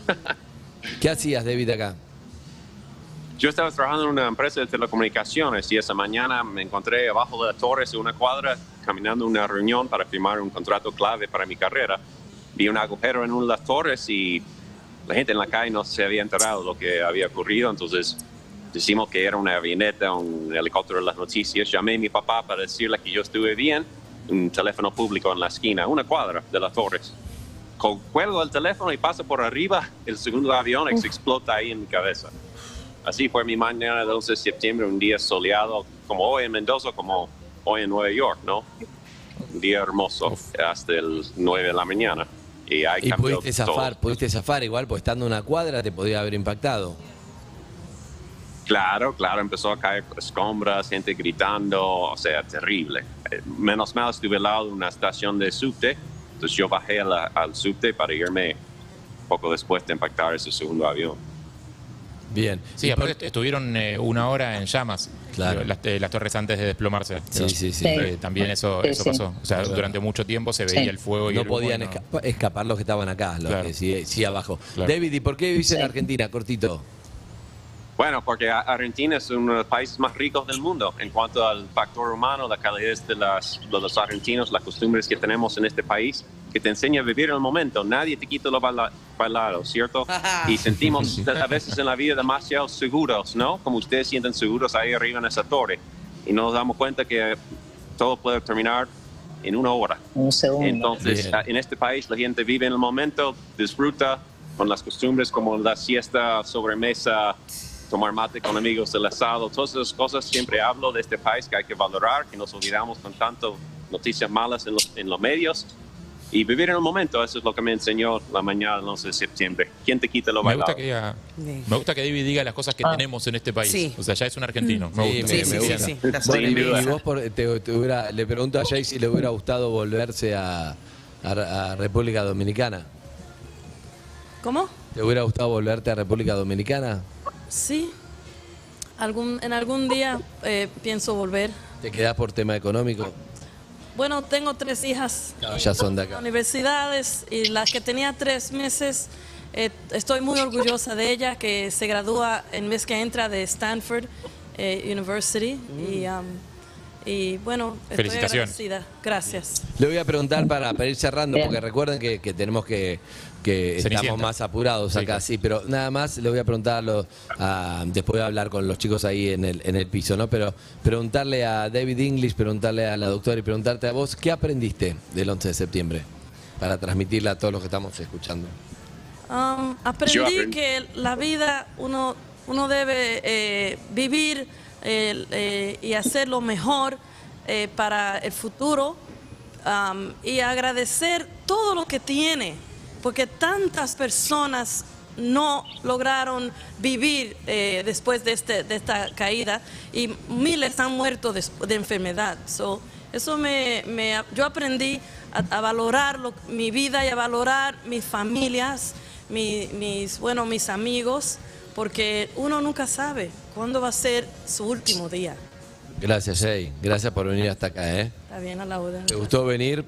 [SPEAKER 5] ¿Qué hacías, David, acá?
[SPEAKER 13] Yo estaba trabajando en una empresa de telecomunicaciones y esa mañana me encontré abajo de las torres de una cuadra caminando a una reunión para firmar un contrato clave para mi carrera. Vi un agujero en una de las torres y la gente en la calle no se había enterado de lo que había ocurrido, entonces decimos que era una avioneta, un helicóptero de las noticias. Llamé a mi papá para decirle que yo estuve bien, un teléfono público en la esquina, una cuadra de las torres. Cuelgo el teléfono y pasa por arriba el segundo avión se explota ahí en mi cabeza. Así fue mi mañana del 11 de septiembre, un día soleado como hoy en Mendoza, como hoy en Nueva York, ¿no? Un día hermoso, hasta el 9 de la mañana. Y ahí
[SPEAKER 5] Y pudiste
[SPEAKER 13] todo.
[SPEAKER 5] zafar, pudiste zafar igual, pues estando una cuadra te podía haber impactado.
[SPEAKER 13] Claro, claro, empezó a caer escombras, gente gritando, o sea, terrible. Eh, Menos mal estuve al lado de una estación de subte, entonces yo bajé la- al subte para irme poco después de impactar ese segundo avión.
[SPEAKER 5] Bien.
[SPEAKER 6] Sí, aparte estuvieron eh, una hora en llamas.
[SPEAKER 5] Claro.
[SPEAKER 6] Las, eh, las torres antes de desplomarse.
[SPEAKER 5] Sí, sí, sí.
[SPEAKER 6] Eh, también eso,
[SPEAKER 5] Sí,
[SPEAKER 6] eso pasó. O sea,
[SPEAKER 5] Claro.
[SPEAKER 6] durante mucho tiempo se veía
[SPEAKER 5] Sí.
[SPEAKER 6] el fuego y
[SPEAKER 5] no
[SPEAKER 6] el humo y
[SPEAKER 5] podían escapa- escapar los que estaban acá, los
[SPEAKER 6] Claro.
[SPEAKER 5] que sí, sí abajo.
[SPEAKER 6] Claro.
[SPEAKER 5] David, ¿y por qué vivís en. Argentina? Cortito.
[SPEAKER 13] Bueno, porque Argentina es uno de los países más ricos del mundo en cuanto al factor humano, la calidez de, las, de los argentinos, las costumbres que tenemos en este país, que te enseña a vivir el momento. Nadie te quita lo baila- bailado, ¿cierto? Y sentimos a veces en la vida demasiado seguros, ¿no? Como ustedes sienten seguros ahí arriba en esa torre. Y nos damos cuenta que todo puede terminar en una hora.
[SPEAKER 12] Un segundo.
[SPEAKER 13] Entonces,
[SPEAKER 12] Bien.
[SPEAKER 13] en este país la gente vive en el momento, disfruta con las costumbres como la siesta, sobremesa, tomar mate con amigos, el asado, todas esas cosas. Siempre hablo de este país que hay que valorar, que nos olvidamos con tanto noticias malas en los, en los medios. Y vivir en el momento, eso es lo que me enseñó la mañana del 11 de septiembre. ¿Quién te quita lo
[SPEAKER 6] Me
[SPEAKER 13] bailado?
[SPEAKER 6] gusta, que diga- me gusta que David diga las cosas que
[SPEAKER 13] Ah.
[SPEAKER 6] tenemos en este país.
[SPEAKER 13] Sí.
[SPEAKER 6] O sea, ya es un argentino.
[SPEAKER 5] Sí,
[SPEAKER 6] Me
[SPEAKER 5] me,
[SPEAKER 6] gusta.
[SPEAKER 5] me y vos por- te- te hubiera- le pregunto a Jay si le hubiera gustado volverse a, a- a República Dominicana.
[SPEAKER 11] ¿Cómo?
[SPEAKER 5] ¿Te hubiera gustado volverte a República Dominicana?
[SPEAKER 11] Sí. Algún, en algún día eh, pienso volver.
[SPEAKER 5] ¿Te quedás por tema económico?
[SPEAKER 11] Bueno, tengo tres hijas
[SPEAKER 5] Claro, ya son de acá.
[SPEAKER 11] universidades y la que tenía tres meses, eh, estoy muy orgullosa de ella, que se gradúa el mes que entra de Stanford eh, University. Y um, Y bueno, estoy agradecida. Gracias.
[SPEAKER 5] Le voy a preguntar para, para ir cerrando, porque recuerden que, que tenemos que, que
[SPEAKER 6] Cenicienta.
[SPEAKER 5] estamos más apurados acá, sí, pero nada más le voy a preguntarlo, a- después voy a hablar con los chicos ahí en el, en el piso, ¿no? Pero preguntarle a David English, preguntarle a la doctora y preguntarte a vos, ¿qué aprendiste del 11 de septiembre? Para transmitirle a todos los que estamos escuchando.
[SPEAKER 11] Um, aprendí. que la vida uno, uno debe eh, vivir eh, y hacer lo mejor eh, para el futuro um, y agradecer todo lo que tiene, porque tantas personas no lograron vivir eh, después de, este, de esta caída y miles han muerto de, de enfermedad. So, eso me, yo aprendí a, valorar lo- mi vida y a valorar mis familias, mi- mis, bueno, mis amigos, porque uno nunca sabe cuándo va a ser su último día.
[SPEAKER 5] Gracias, Jay. Gracias por venir hasta acá, ¿eh?
[SPEAKER 11] Está bien a la orden.
[SPEAKER 5] ¿Te gustó venir?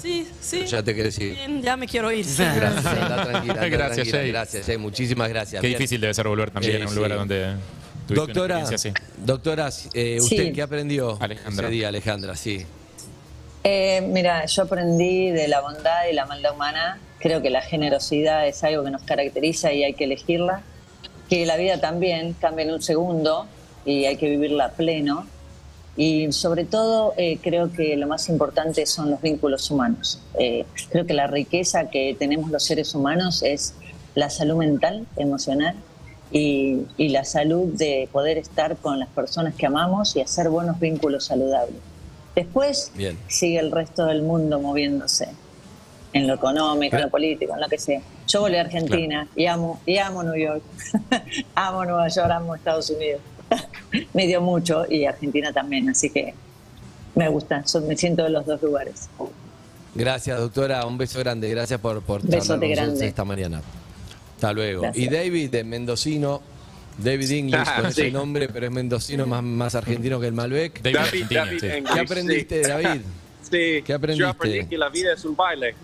[SPEAKER 11] Sí, sí.
[SPEAKER 5] Ya te querés ir.
[SPEAKER 11] Bien, ya me quiero ir.
[SPEAKER 5] Gracias, anda tranquila, anda
[SPEAKER 6] Gracias,
[SPEAKER 5] tranquila.
[SPEAKER 6] Jay.
[SPEAKER 5] Gracias, Jay. Muchísimas gracias.
[SPEAKER 6] Qué
[SPEAKER 5] Bien.
[SPEAKER 6] difícil debe ser volver también a un lugar
[SPEAKER 5] sí.
[SPEAKER 6] donde tuviste una
[SPEAKER 5] Doctora,
[SPEAKER 6] así.
[SPEAKER 5] doctora eh, ¿usted
[SPEAKER 12] Sí.
[SPEAKER 5] qué aprendió
[SPEAKER 6] Alejandra.
[SPEAKER 5] ese día, Alejandra? Sí.
[SPEAKER 12] Eh, mira, yo aprendí de la bondad y la maldad humana. Creo que la generosidad es algo que nos caracteriza y hay que elegirla. Que la vida también cambia en un segundo y hay que vivirla a pleno. Y sobre todo eh, creo que lo más importante son los vínculos humanos. Eh, creo que la riqueza que tenemos los seres humanos es la salud mental, emocional y, y la salud de poder estar con las personas que amamos y hacer buenos vínculos saludables. Después
[SPEAKER 5] Bien.
[SPEAKER 12] sigue el resto del mundo moviéndose en lo económico, en lo político, en lo que sea. Yo volví a Argentina y amo, y amo New York, amo Nueva York, amo Estados Unidos. me dio mucho y Argentina también, así que me gusta, so- me siento de los dos lugares.
[SPEAKER 5] Gracias, doctora. Un beso grande. Gracias por, por
[SPEAKER 12] Besote
[SPEAKER 5] con
[SPEAKER 12] grande.
[SPEAKER 5] esta mañana. Hasta luego.
[SPEAKER 12] Gracias.
[SPEAKER 5] Y David, de mendocino. David English, con ese
[SPEAKER 13] Sí.
[SPEAKER 5] nombre, pero es mendocino más, más argentino que el Malbec.
[SPEAKER 6] David
[SPEAKER 13] David,
[SPEAKER 6] Argentina,
[SPEAKER 13] David
[SPEAKER 6] sí.
[SPEAKER 13] English,
[SPEAKER 5] ¿Qué aprendiste,
[SPEAKER 13] sí.
[SPEAKER 5] David?
[SPEAKER 13] Sí,
[SPEAKER 5] ¿Qué aprendiste?
[SPEAKER 13] yo aprendí que la vida es un baile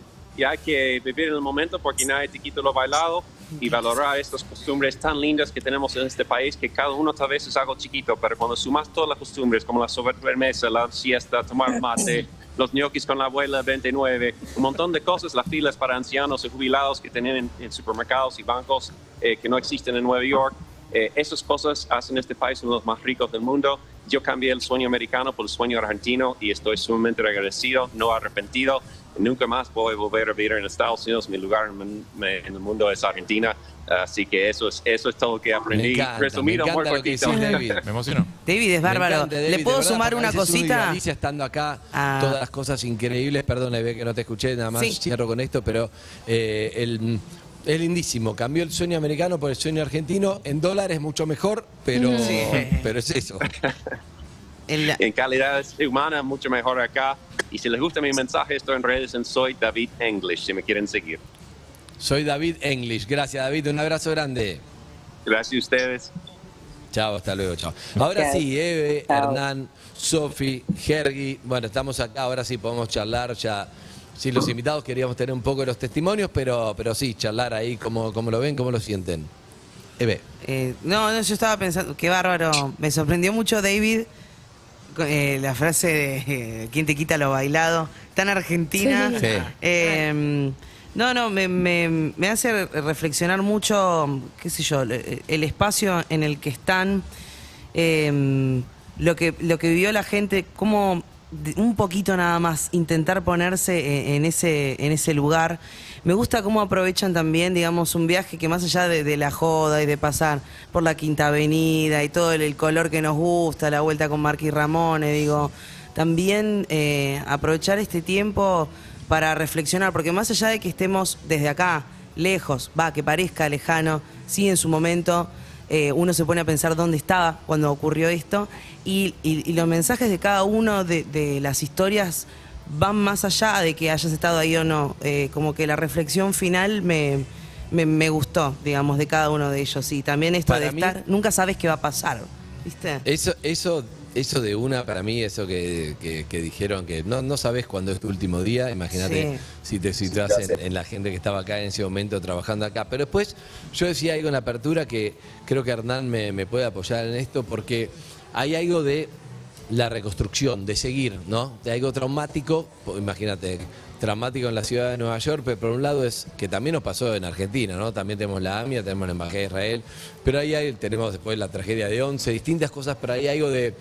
[SPEAKER 13] y hay que vivir en el momento porque nadie te quita lo bailado y valorar estas costumbres tan lindas que tenemos en este país que cada uno tal vez es algo chiquito, pero cuando sumas todas las costumbres como la sobremesa, la siesta, tomar mate, los ñoquis con la abuela 29, un montón de cosas, las filas para ancianos y jubilados que tienen en, en supermercados y bancos eh, que no existen en Nueva York. Eh, esas cosas hacen este país uno de los más ricos del mundo. Yo cambié el sueño americano por el sueño argentino y estoy sumamente agradecido, no arrepentido. Nunca más voy a volver a vivir en Estados Unidos. Mi lugar en, me- el mundo es Argentina. Así que eso es, eso es todo lo que aprendí.
[SPEAKER 5] encanta,
[SPEAKER 13] Resumido,
[SPEAKER 5] me
[SPEAKER 13] muy
[SPEAKER 5] encanta lo que
[SPEAKER 13] cortito.
[SPEAKER 5] David.
[SPEAKER 6] Me emocionó.
[SPEAKER 8] David es
[SPEAKER 5] Me
[SPEAKER 8] bárbaro.
[SPEAKER 5] encanta, David,
[SPEAKER 8] ¿Le puedo
[SPEAKER 5] verdad,
[SPEAKER 8] sumar una cosita?
[SPEAKER 5] estando acá,
[SPEAKER 8] Ah.
[SPEAKER 5] todas las cosas increíbles. Perdona, ve que no te escuché, nada más
[SPEAKER 8] Sí.
[SPEAKER 5] cierro con esto, pero eh, el, es lindísimo. Cambió el sueño americano por el sueño argentino. En dólares mucho mejor, pero,
[SPEAKER 8] Sí.
[SPEAKER 5] pero es eso.
[SPEAKER 8] El-
[SPEAKER 13] En calidad humana, mucho mejor acá. Y si les gusta mi mensaje, estoy en redes en Soy David English, si me quieren seguir.
[SPEAKER 5] Soy David English. Gracias, David. Un abrazo grande.
[SPEAKER 13] Gracias a ustedes.
[SPEAKER 5] Chao, hasta luego, chao. Ahora sí, Eve,
[SPEAKER 12] Chao.
[SPEAKER 5] Hernán, Sofi, Hergi. Bueno, estamos acá, ahora sí podemos charlar ya. Sí, los invitados queríamos tener un poco de los testimonios, pero, pero sí, charlar ahí, cómo, cómo lo ven, cómo lo sienten. Eve.
[SPEAKER 8] Eh, no, no, yo estaba pensando, qué bárbaro. Me sorprendió mucho David, eh, la frase de eh, ¿quién te quita lo bailado? Tan argentina.
[SPEAKER 5] Sí.
[SPEAKER 8] Eh, no, no, me, me- me hace reflexionar mucho, qué sé yo, el, espacio en el que están, eh, lo, que, lo que vivió la gente, cómo un poquito nada más intentar ponerse e- en ese, en ese lugar. Me gusta cómo aprovechan también, digamos, un viaje que más allá de, la joda y de pasar por la Quinta Avenida y todo el, el color que nos gusta, la vuelta con Marquis Ramones, digo, también eh, aprovechar este tiempo para reflexionar, porque más allá de que estemos desde acá, lejos, va, que parezca lejano, sí en su momento, eh, uno se pone a pensar dónde estaba cuando ocurrió esto, y, y- y los mensajes de cada uno de, de las historias van más allá de que hayas estado ahí o no, Eh, como que la reflexión final me, me, me gustó, digamos, de cada uno de ellos, y también esto
[SPEAKER 5] Para
[SPEAKER 8] de
[SPEAKER 5] mí-
[SPEAKER 8] estar, nunca sabes qué va a pasar, ¿viste?
[SPEAKER 5] Eso, eso, eso de una, para mí, eso que, que- que dijeron que no, no sabes cuándo es tu último día, imagínate si te situás en, en la gente que estaba acá en ese momento trabajando acá. Pero después yo decía algo en apertura que creo que Hernán me, me puede apoyar en esto porque hay algo de la reconstrucción, de seguir, ¿no? De algo traumático, pues, imagínate, traumático en la ciudad de Nueva York, pero por un lado es que también nos pasó en Argentina, ¿no? También tenemos la AMIA, tenemos la Embajada de Israel, pero ahí hay, tenemos después la tragedia de Once, distintas cosas, pero ahí hay algo de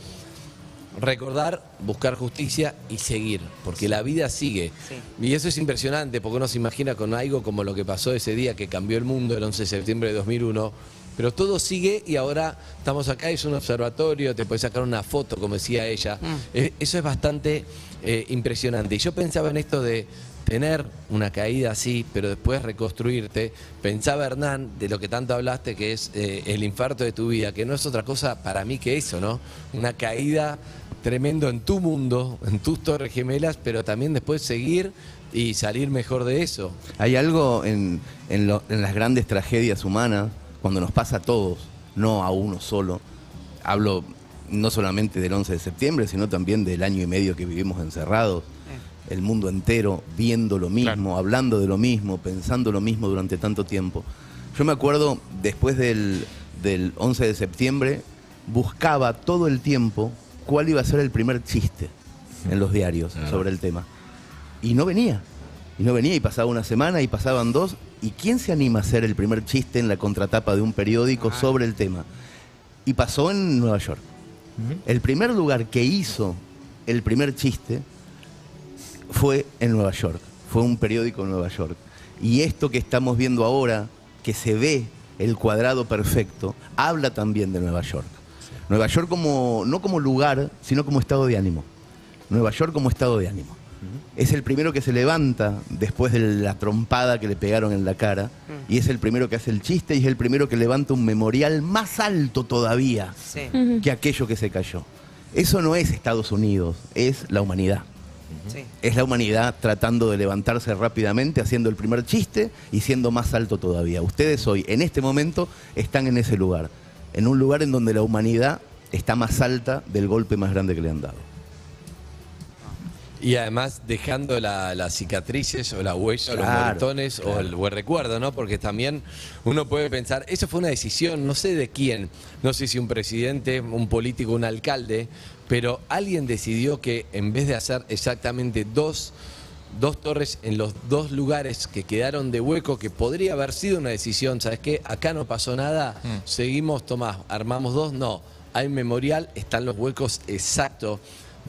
[SPEAKER 5] recordar, buscar justicia y seguir, porque la vida sigue. Y eso es impresionante, porque uno se imagina con algo como lo que pasó ese día que cambió el mundo el 11 de septiembre de 2001, pero todo sigue y ahora estamos acá, es un observatorio, te puedes sacar una foto, como decía ella. Eh, Eso es bastante eh, impresionante. Y yo pensaba en esto de tener una caída así, pero después reconstruirte. Pensaba, Hernán, de lo que tanto hablaste, que es eh, el infarto de tu vida, que no es otra cosa para mí que eso, ¿no? Una caída tremendo en tu mundo, en tus torres gemelas, pero también después seguir y salir mejor de eso.
[SPEAKER 10] Hay algo en, en lo- en las grandes tragedias humanas, cuando nos pasa a todos, no a uno solo. Hablo no solamente del 11 de septiembre, sino también del año y medio que vivimos encerrados. El mundo entero viendo lo mismo, hablando de lo mismo, pensando lo mismo durante tanto tiempo. Yo me acuerdo, después del, del 11 de septiembre, buscaba todo el tiempo cuál iba a ser el primer chiste en los diarios sobre el tema. Y no venía. Y no venía y pasaba una semana y pasaban dos. ¿Y quién se anima a hacer el primer chiste en la contratapa de un periódico sobre el tema? Y pasó en Nueva York. El primer lugar que hizo el primer chiste fue en Nueva York. Fue un periódico en Nueva York. Y esto que estamos viendo ahora, que se ve el cuadrado perfecto, habla también de Nueva York. Nueva York como, no como lugar, sino como estado de ánimo. Nueva York como estado de ánimo. Es el primero que se levanta después de la trompada que le pegaron en la cara. Y es el primero que hace el chiste y es el primero que levanta un memorial más alto todavía
[SPEAKER 8] Sí.
[SPEAKER 10] que aquello que se cayó. Eso no es Estados Unidos, es la humanidad.
[SPEAKER 8] Sí.
[SPEAKER 10] Es la humanidad tratando de levantarse rápidamente, haciendo el primer chiste y siendo más alto todavía. Ustedes hoy, en este momento, están en ese lugar. En un lugar en donde la humanidad está más alta del golpe más grande que le han dado.
[SPEAKER 5] Y además dejando la- las cicatrices o la huella, o los
[SPEAKER 10] Claro,
[SPEAKER 5] moretones o el buen recuerdo, ¿no? Porque también uno puede pensar, eso fue una decisión, no sé de quién, no sé si un presidente, un político, un alcalde, pero alguien decidió que en vez de hacer exactamente dos, dos torres en los dos lugares que quedaron de hueco, que podría haber sido una decisión, ¿sabes qué? Acá no pasó nada, seguimos, Tomás, armamos dos, no. Hay memorial, están los huecos exactos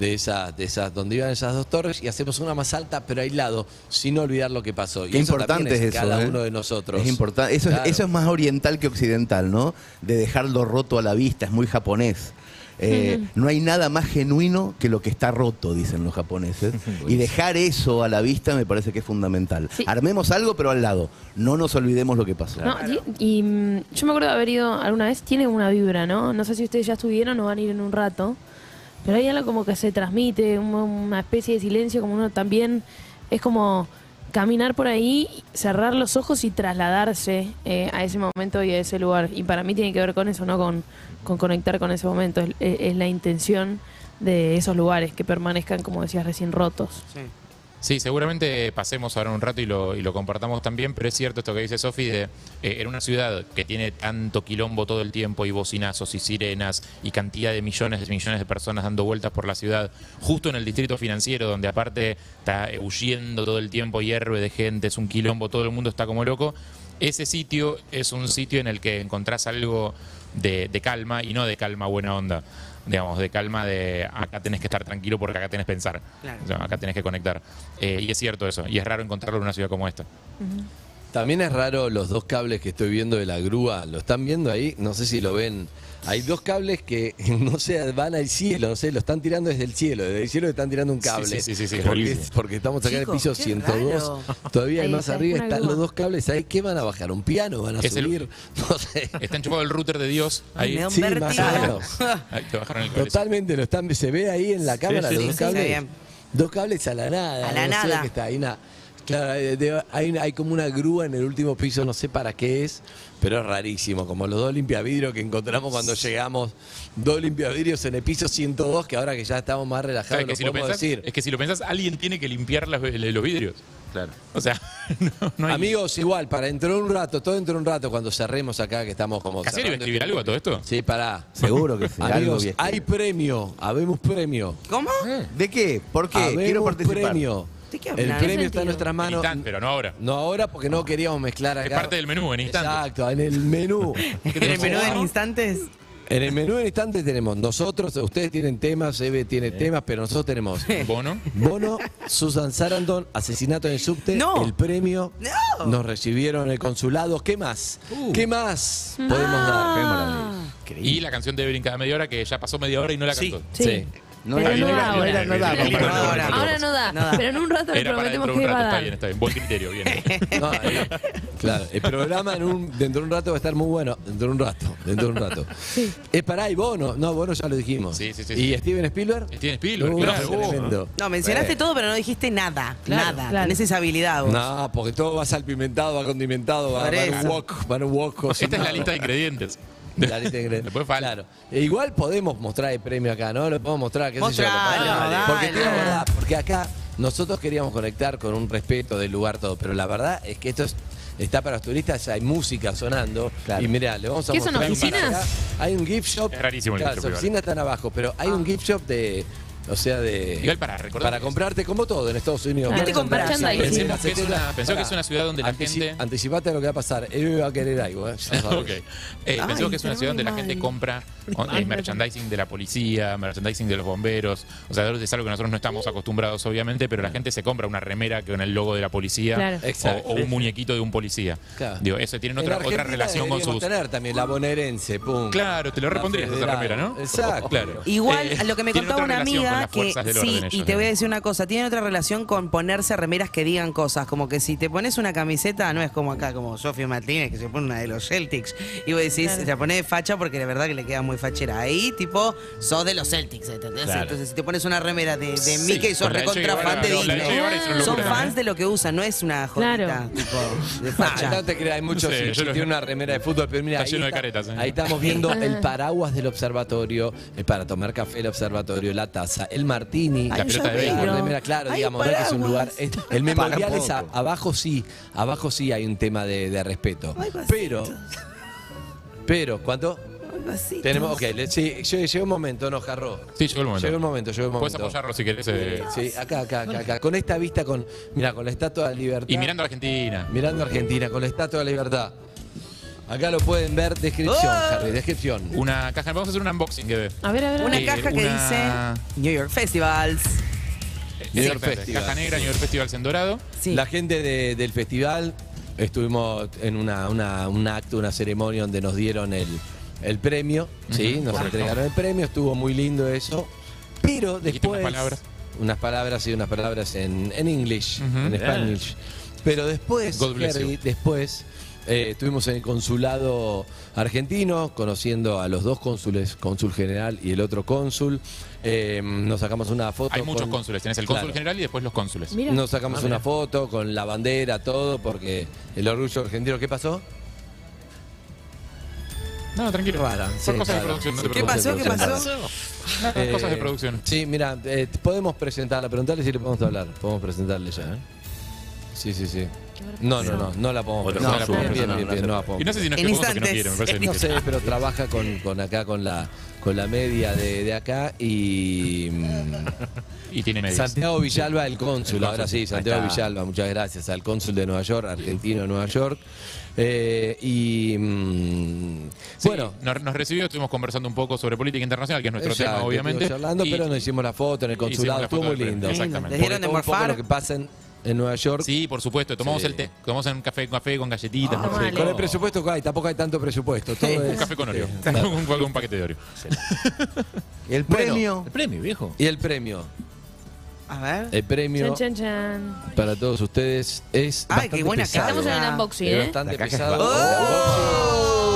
[SPEAKER 5] de esas, de esas, donde iban esas dos torres y hacemos una más alta, pero aislado, sin olvidar lo que pasó. Y
[SPEAKER 10] Qué
[SPEAKER 5] eso
[SPEAKER 10] importante es eso.
[SPEAKER 5] cada
[SPEAKER 10] ¿eh?
[SPEAKER 5] uno de nosotros.
[SPEAKER 10] Es importante. Eso,
[SPEAKER 5] Claro.
[SPEAKER 10] es, eso es más oriental que occidental, ¿no? De dejarlo roto a la vista, es muy japonés. Eh. No hay nada más genuino que lo que está roto, dicen los japoneses. y dejar eso a la vista me parece que es fundamental.
[SPEAKER 9] Sí.
[SPEAKER 10] Armemos algo, pero al lado. No nos olvidemos lo que pasó.
[SPEAKER 9] No, y, y, mm, yo me acuerdo de haber ido alguna vez, tiene una vibra, ¿no? No sé si ustedes ya estuvieron o van a ir en un rato, pero hay algo como que se transmite, un- una especie de silencio, como uno también es como caminar por ahí, cerrar los ojos y trasladarse eh, a ese momento y a ese lugar. Y para mí tiene que ver con eso, ¿no? Con, con conectar con ese momento. Es- es la intención de esos lugares, que permanezcan, como decías recién, rotos.
[SPEAKER 6] Sí, seguramente pasemos ahora un rato y lo, y lo compartamos también, pero es cierto esto que dice Sofi, de eh, en una ciudad que tiene tanto quilombo todo el tiempo y bocinazos y sirenas y cantidad de millones de millones de personas dando vueltas por la ciudad, justo en el distrito financiero donde aparte está eh, huyendo todo el tiempo, hierve de gente, es un quilombo, todo el mundo está como loco, ese sitio es un sitio en el que encontrás algo de, de calma y no de calma buena onda. Digamos, de calma de acá tenés que estar tranquilo porque acá tenés que pensar.
[SPEAKER 8] Claro.
[SPEAKER 6] O sea, acá tenés que conectar. Eh, y es cierto eso. Y es raro encontrarlo en una ciudad como esta.
[SPEAKER 5] También es raro los dos cables que estoy viendo de la grúa. ¿Lo están viendo ahí? No sé si lo ven. Hay dos cables que no sé, van al cielo, no sé, lo están tirando desde el cielo. Desde el cielo le están tirando un cable.
[SPEAKER 6] sí, sí, sí, sí,
[SPEAKER 5] porque, estamos acá en el piso
[SPEAKER 8] qué
[SPEAKER 5] 102.
[SPEAKER 8] raro.
[SPEAKER 5] Todavía hay más arriba
[SPEAKER 9] una
[SPEAKER 5] están
[SPEAKER 9] grúa.
[SPEAKER 5] los dos cables. ¿Ahí qué van a bajar? ¿Un piano? ¿Van a
[SPEAKER 6] Es el-
[SPEAKER 5] subir? No sé.
[SPEAKER 6] Está enchufado el router de Dios ahí.
[SPEAKER 5] Sí, más o menos.
[SPEAKER 6] Ahí te bajaron el cable.
[SPEAKER 5] Totalmente, lo están, se ve ahí en la cámara
[SPEAKER 6] sí,
[SPEAKER 5] los dos
[SPEAKER 8] sí,
[SPEAKER 5] cables. Dos cables a la nada.
[SPEAKER 8] A la
[SPEAKER 5] no sé
[SPEAKER 8] nada.
[SPEAKER 5] está Claro, hay, hay, hay como una grúa en el último piso, no sé para qué es, pero es rarísimo. Como los dos limpiavidrios que encontramos cuando llegamos. Dos limpiavidrios en el piso 102, que ahora que ya estamos más relajados,
[SPEAKER 6] ¿Sabes
[SPEAKER 5] lo
[SPEAKER 6] que si lo
[SPEAKER 5] podemos
[SPEAKER 6] pensás,
[SPEAKER 5] decir.
[SPEAKER 6] es que si lo pensás, alguien tiene que limpiar las- los vidrios.
[SPEAKER 10] Claro.
[SPEAKER 6] O sea, no, no hay.
[SPEAKER 5] Amigos, igual, para dentro de un rato, todo dentro de un rato, cuando cerremos acá, que estamos como.
[SPEAKER 6] ¿Casieri iba a
[SPEAKER 5] cerrando
[SPEAKER 6] escribir
[SPEAKER 5] este-
[SPEAKER 6] algo a todo esto?
[SPEAKER 5] Sí, pará.
[SPEAKER 10] Seguro que sí.
[SPEAKER 5] Amigos, hay premio, habemos premio.
[SPEAKER 8] ¿Cómo?
[SPEAKER 10] ¿De qué? ¿Por qué?
[SPEAKER 5] Habemos
[SPEAKER 10] Quiero participar.
[SPEAKER 5] premio.
[SPEAKER 8] ¿De qué
[SPEAKER 5] El premio
[SPEAKER 9] ¿Qué
[SPEAKER 5] está en nuestras
[SPEAKER 6] En
[SPEAKER 5] manos.
[SPEAKER 6] pero no ahora.
[SPEAKER 5] No ahora porque no queríamos mezclar acá.
[SPEAKER 6] Es parte del menú, en instante.
[SPEAKER 5] Exacto, en el menú.
[SPEAKER 8] ¿En el menú en instantes?
[SPEAKER 5] En el menú en instante tenemos nosotros, ustedes tienen temas, Eve tiene temas, pero nosotros tenemos
[SPEAKER 6] Bono.
[SPEAKER 5] Bono, Susan Sarandon, asesinato en el subte,
[SPEAKER 8] No.
[SPEAKER 5] el premio,
[SPEAKER 8] No.
[SPEAKER 5] nos recibieron en el consulado, ¿qué más?
[SPEAKER 6] Uh.
[SPEAKER 5] ¿Qué más podemos
[SPEAKER 8] Ah.
[SPEAKER 5] dar?
[SPEAKER 6] Y la canción de Evelyn cada media hora que ya pasó media hora y no la cantó.
[SPEAKER 9] Sí.
[SPEAKER 10] No, no
[SPEAKER 9] no, da
[SPEAKER 10] no,
[SPEAKER 9] ahora.
[SPEAKER 10] era- no da para-
[SPEAKER 8] Ahora.
[SPEAKER 9] Ahora no da,
[SPEAKER 8] No da.
[SPEAKER 9] pero en un rato le
[SPEAKER 6] para
[SPEAKER 9] prometemos que va a
[SPEAKER 6] rato, está
[SPEAKER 9] dar.
[SPEAKER 6] bien, está bien. Buen criterio, bien.
[SPEAKER 5] No, eh, claro, el programa en un, dentro de un rato va a estar muy bueno, dentro de un rato, dentro de un rato. Es para y Bono, no, Bono ya lo dijimos.
[SPEAKER 6] Sí, sí, sí,
[SPEAKER 5] ¿Y
[SPEAKER 6] sí.
[SPEAKER 5] Steven Spielberg?
[SPEAKER 6] Steven Spielberg,
[SPEAKER 5] Uh,
[SPEAKER 6] claro.
[SPEAKER 5] tremendo.
[SPEAKER 8] No, mencionaste
[SPEAKER 5] Eh.
[SPEAKER 8] todo, pero no dijiste nada.
[SPEAKER 9] Claro,
[SPEAKER 8] nada.
[SPEAKER 9] claro.
[SPEAKER 8] Tenés esa habilidad vos.
[SPEAKER 5] No, porque todo va salpimentado, va condimentado, va, en un wok, va en un wok
[SPEAKER 6] Esta es la lista de ingredientes. Después falta.
[SPEAKER 5] Claro. E igual podemos mostrar el premio acá, ¿no? Lo podemos mostrar, qué sé yo.
[SPEAKER 8] Mostralo,
[SPEAKER 5] Dale.
[SPEAKER 8] dale.
[SPEAKER 5] Porque, la verdad, porque acá nosotros queríamos conectar con un respeto del lugar todo, pero la verdad es que esto es- está para los turistas, hay música sonando.
[SPEAKER 10] Claro.
[SPEAKER 5] Y mirá, le vamos a
[SPEAKER 9] ¿Qué son, oficinas?
[SPEAKER 5] acá. Hay un gift shop.
[SPEAKER 6] Es rarísimo el
[SPEAKER 5] Claro,
[SPEAKER 6] gift shop,
[SPEAKER 5] Las oficinas están abajo, pero hay un gift shop de. O sea, de.
[SPEAKER 6] Igual para recordar
[SPEAKER 5] Para comprarte como todo en Estados Unidos.
[SPEAKER 8] ¿Qué te.
[SPEAKER 6] Pensemos que es una, pensemos que es una ciudad donde la gente.
[SPEAKER 5] Anticipate a lo que va a pasar. Él va a querer algo, ¿eh? Ya sabes.
[SPEAKER 6] Ok. Eh, pensemos que es una ciudad donde la gente compra eh, merchandising de la policía, merchandising de los bomberos. O sea, es algo que nosotros no estamos acostumbrados, obviamente, pero la gente se compra una remera con el logo de la policía
[SPEAKER 9] Claro.
[SPEAKER 6] o, un muñequito de un policía.
[SPEAKER 5] Claro.
[SPEAKER 6] Digo, eso tienen
[SPEAKER 5] En
[SPEAKER 6] otra, otra relación con sus.
[SPEAKER 5] tener también la bonaerense, pum.
[SPEAKER 6] Claro, te lo
[SPEAKER 5] La
[SPEAKER 6] repondrías esa remera, ¿no?
[SPEAKER 5] Exacto.
[SPEAKER 6] Claro.
[SPEAKER 8] Igual,
[SPEAKER 6] Eh,
[SPEAKER 8] a lo que me contaba una amiga
[SPEAKER 6] las
[SPEAKER 8] que sí,
[SPEAKER 6] orden
[SPEAKER 8] y te voy a decir una cosa, tiene otra relación con ponerse remeras que digan cosas, como que si te pones una camiseta, no es como acá, como Sofía Martínez, que se pone una de los Celtics, y vos decís,
[SPEAKER 9] Claro.
[SPEAKER 8] se la pone de facha porque la verdad que le queda muy fachera. Ahí, tipo, sos de los Celtics, ¿entendés?
[SPEAKER 10] Claro.
[SPEAKER 8] Entonces, si te pones una remera de, de
[SPEAKER 6] Sí,
[SPEAKER 8] Mickey, sos recontra fan de Disney. Son fans de lo que usan, no es una jodita,
[SPEAKER 9] Claro.
[SPEAKER 8] tipo, de
[SPEAKER 5] Ah,
[SPEAKER 8] facha.
[SPEAKER 5] no te creas, hay muchos
[SPEAKER 6] No sé,
[SPEAKER 5] sí,
[SPEAKER 6] yo lo-
[SPEAKER 5] tiene una remera de fútbol, pero mira,
[SPEAKER 6] Está
[SPEAKER 5] ahí,
[SPEAKER 6] lleno de caretas, ¿eh?
[SPEAKER 5] ahí estamos viendo el paraguas del observatorio, el para tomar café el observatorio, la taza, el martini,
[SPEAKER 6] La pelota de
[SPEAKER 5] la
[SPEAKER 6] béisbol.
[SPEAKER 5] remera, claro,
[SPEAKER 8] Hay
[SPEAKER 5] digamos, no es que es un lugar. es- el memorial es a- abajo sí, abajo sí hay un tema de, de respeto.
[SPEAKER 8] Vasitos.
[SPEAKER 5] Pero, pero, ¿cuánto?
[SPEAKER 8] Ay, vasitos.
[SPEAKER 5] Tenemos, ok, le- sí, lle- llegó un momento, no, Jarro.
[SPEAKER 6] Sí, llegó el momento.
[SPEAKER 5] Llegó el momento, llegó el momento.
[SPEAKER 6] Puedes apoyarlo si querés. eh,
[SPEAKER 5] Sí, acá, acá, acá, acá. Con esta vista, con, mira, con la Estatua de la Libertad.
[SPEAKER 6] Y mirando a Argentina.
[SPEAKER 5] Mirando Argentina, con la Estatua de la Libertad. Acá lo pueden ver, descripción,
[SPEAKER 8] ¡Oh!
[SPEAKER 5] Harry, descripción.
[SPEAKER 6] Una caja. Vamos a hacer un unboxing, que ve.
[SPEAKER 9] A ver, a ver. a
[SPEAKER 8] Una
[SPEAKER 9] ver.
[SPEAKER 6] Eh,
[SPEAKER 8] caja que
[SPEAKER 6] una-
[SPEAKER 8] dice New York Festivals.
[SPEAKER 5] New York
[SPEAKER 6] Exactamente,
[SPEAKER 5] Festival.
[SPEAKER 6] Caja negra, New York Festivals en dorado.
[SPEAKER 8] Sí.
[SPEAKER 5] La gente de- del festival, estuvimos en una, una- un acto, una ceremonia donde nos dieron el, el premio, ¿sí? Nos
[SPEAKER 6] correcto.
[SPEAKER 5] entregaron el premio, estuvo muy lindo eso. Pero
[SPEAKER 6] Dijiste
[SPEAKER 5] después...
[SPEAKER 6] unas palabras.
[SPEAKER 5] Unas palabras y unas palabras en, en English,
[SPEAKER 6] Ujú.
[SPEAKER 5] en Spanish. Pero después,
[SPEAKER 6] God bless
[SPEAKER 5] Harry,
[SPEAKER 6] you.
[SPEAKER 5] después eh, estuvimos en el consulado argentino, conociendo a los dos cónsules, cónsul general y el otro cónsul. Eh, nos sacamos una foto.
[SPEAKER 6] Hay muchos
[SPEAKER 5] con-
[SPEAKER 6] cónsules. Tenés el cónsul
[SPEAKER 5] Claro.
[SPEAKER 6] general y después los cónsules.
[SPEAKER 9] Mira.
[SPEAKER 5] Nos sacamos
[SPEAKER 6] Ah,
[SPEAKER 5] una foto con la bandera, todo, porque el orgullo argentino, ¿qué pasó?
[SPEAKER 6] No, tranquilo.
[SPEAKER 5] Rara,
[SPEAKER 6] Son
[SPEAKER 5] sí,
[SPEAKER 6] cosas de
[SPEAKER 5] claro.
[SPEAKER 6] producción. No te
[SPEAKER 8] ¿Qué pasó? ¿Qué pasó?
[SPEAKER 5] Eh,
[SPEAKER 6] cosas de producción.
[SPEAKER 5] Sí, mira, eh, podemos presentarla, preguntarle si le podemos hablar. Podemos presentarle ya, ¿eh? Sí, sí, sí. No, no, no, no la podemos
[SPEAKER 10] Otra
[SPEAKER 5] presentar.
[SPEAKER 10] cosa,
[SPEAKER 5] bien, bien,
[SPEAKER 10] no,
[SPEAKER 5] bien,
[SPEAKER 10] no
[SPEAKER 5] bien, no la podemos
[SPEAKER 6] Y no sé si no es
[SPEAKER 8] En
[SPEAKER 6] que vos o que no
[SPEAKER 8] instantes.
[SPEAKER 6] quieren. Me parece
[SPEAKER 5] No sé, pero trabaja con, con acá, con la, con la media de, de acá y... mm,
[SPEAKER 6] Y tiene medios.
[SPEAKER 5] Santiago Villalba, el cónsul, ahora sí, Santiago
[SPEAKER 10] Ahí está.
[SPEAKER 5] Villalba, muchas gracias al cónsul de Nueva York, argentino de Nueva York. Eh, y mm,
[SPEAKER 6] Sí,
[SPEAKER 5] bueno,
[SPEAKER 6] nos, nos recibió, estuvimos conversando un poco sobre política internacional, que es nuestro tema, obviamente.
[SPEAKER 5] charlando,
[SPEAKER 6] Y-
[SPEAKER 5] pero nos hicimos la foto en el
[SPEAKER 6] hicimos
[SPEAKER 5] consulado,
[SPEAKER 6] la
[SPEAKER 5] estuvo
[SPEAKER 6] foto
[SPEAKER 5] muy lindo.
[SPEAKER 6] Exactamente.
[SPEAKER 8] ¿Les dieron de
[SPEAKER 5] un poco
[SPEAKER 8] morfar?
[SPEAKER 5] lo que pasa en, en Nueva York.
[SPEAKER 6] Sí, por supuesto, tomamos
[SPEAKER 5] Sí.
[SPEAKER 6] el té, tomamos un café, un café con galletitas.
[SPEAKER 9] Ah.
[SPEAKER 5] Con el presupuesto que hay, tampoco hay tanto presupuesto. Todo
[SPEAKER 6] un
[SPEAKER 5] es-
[SPEAKER 6] café con Oreo,
[SPEAKER 5] Sí.
[SPEAKER 6] un, un paquete de Oreo.
[SPEAKER 10] El
[SPEAKER 5] Bueno.
[SPEAKER 10] premio.
[SPEAKER 7] El premio, viejo.
[SPEAKER 5] Y el premio,
[SPEAKER 8] A ver.
[SPEAKER 5] el premio
[SPEAKER 9] Chan, chan, chan.
[SPEAKER 5] para todos ustedes es
[SPEAKER 8] Ay,
[SPEAKER 5] bastante
[SPEAKER 8] qué buena
[SPEAKER 5] pesado.
[SPEAKER 9] Estamos en el unboxing,
[SPEAKER 5] Es
[SPEAKER 9] ¿eh?
[SPEAKER 5] bastante
[SPEAKER 10] es.
[SPEAKER 8] ¡Oh!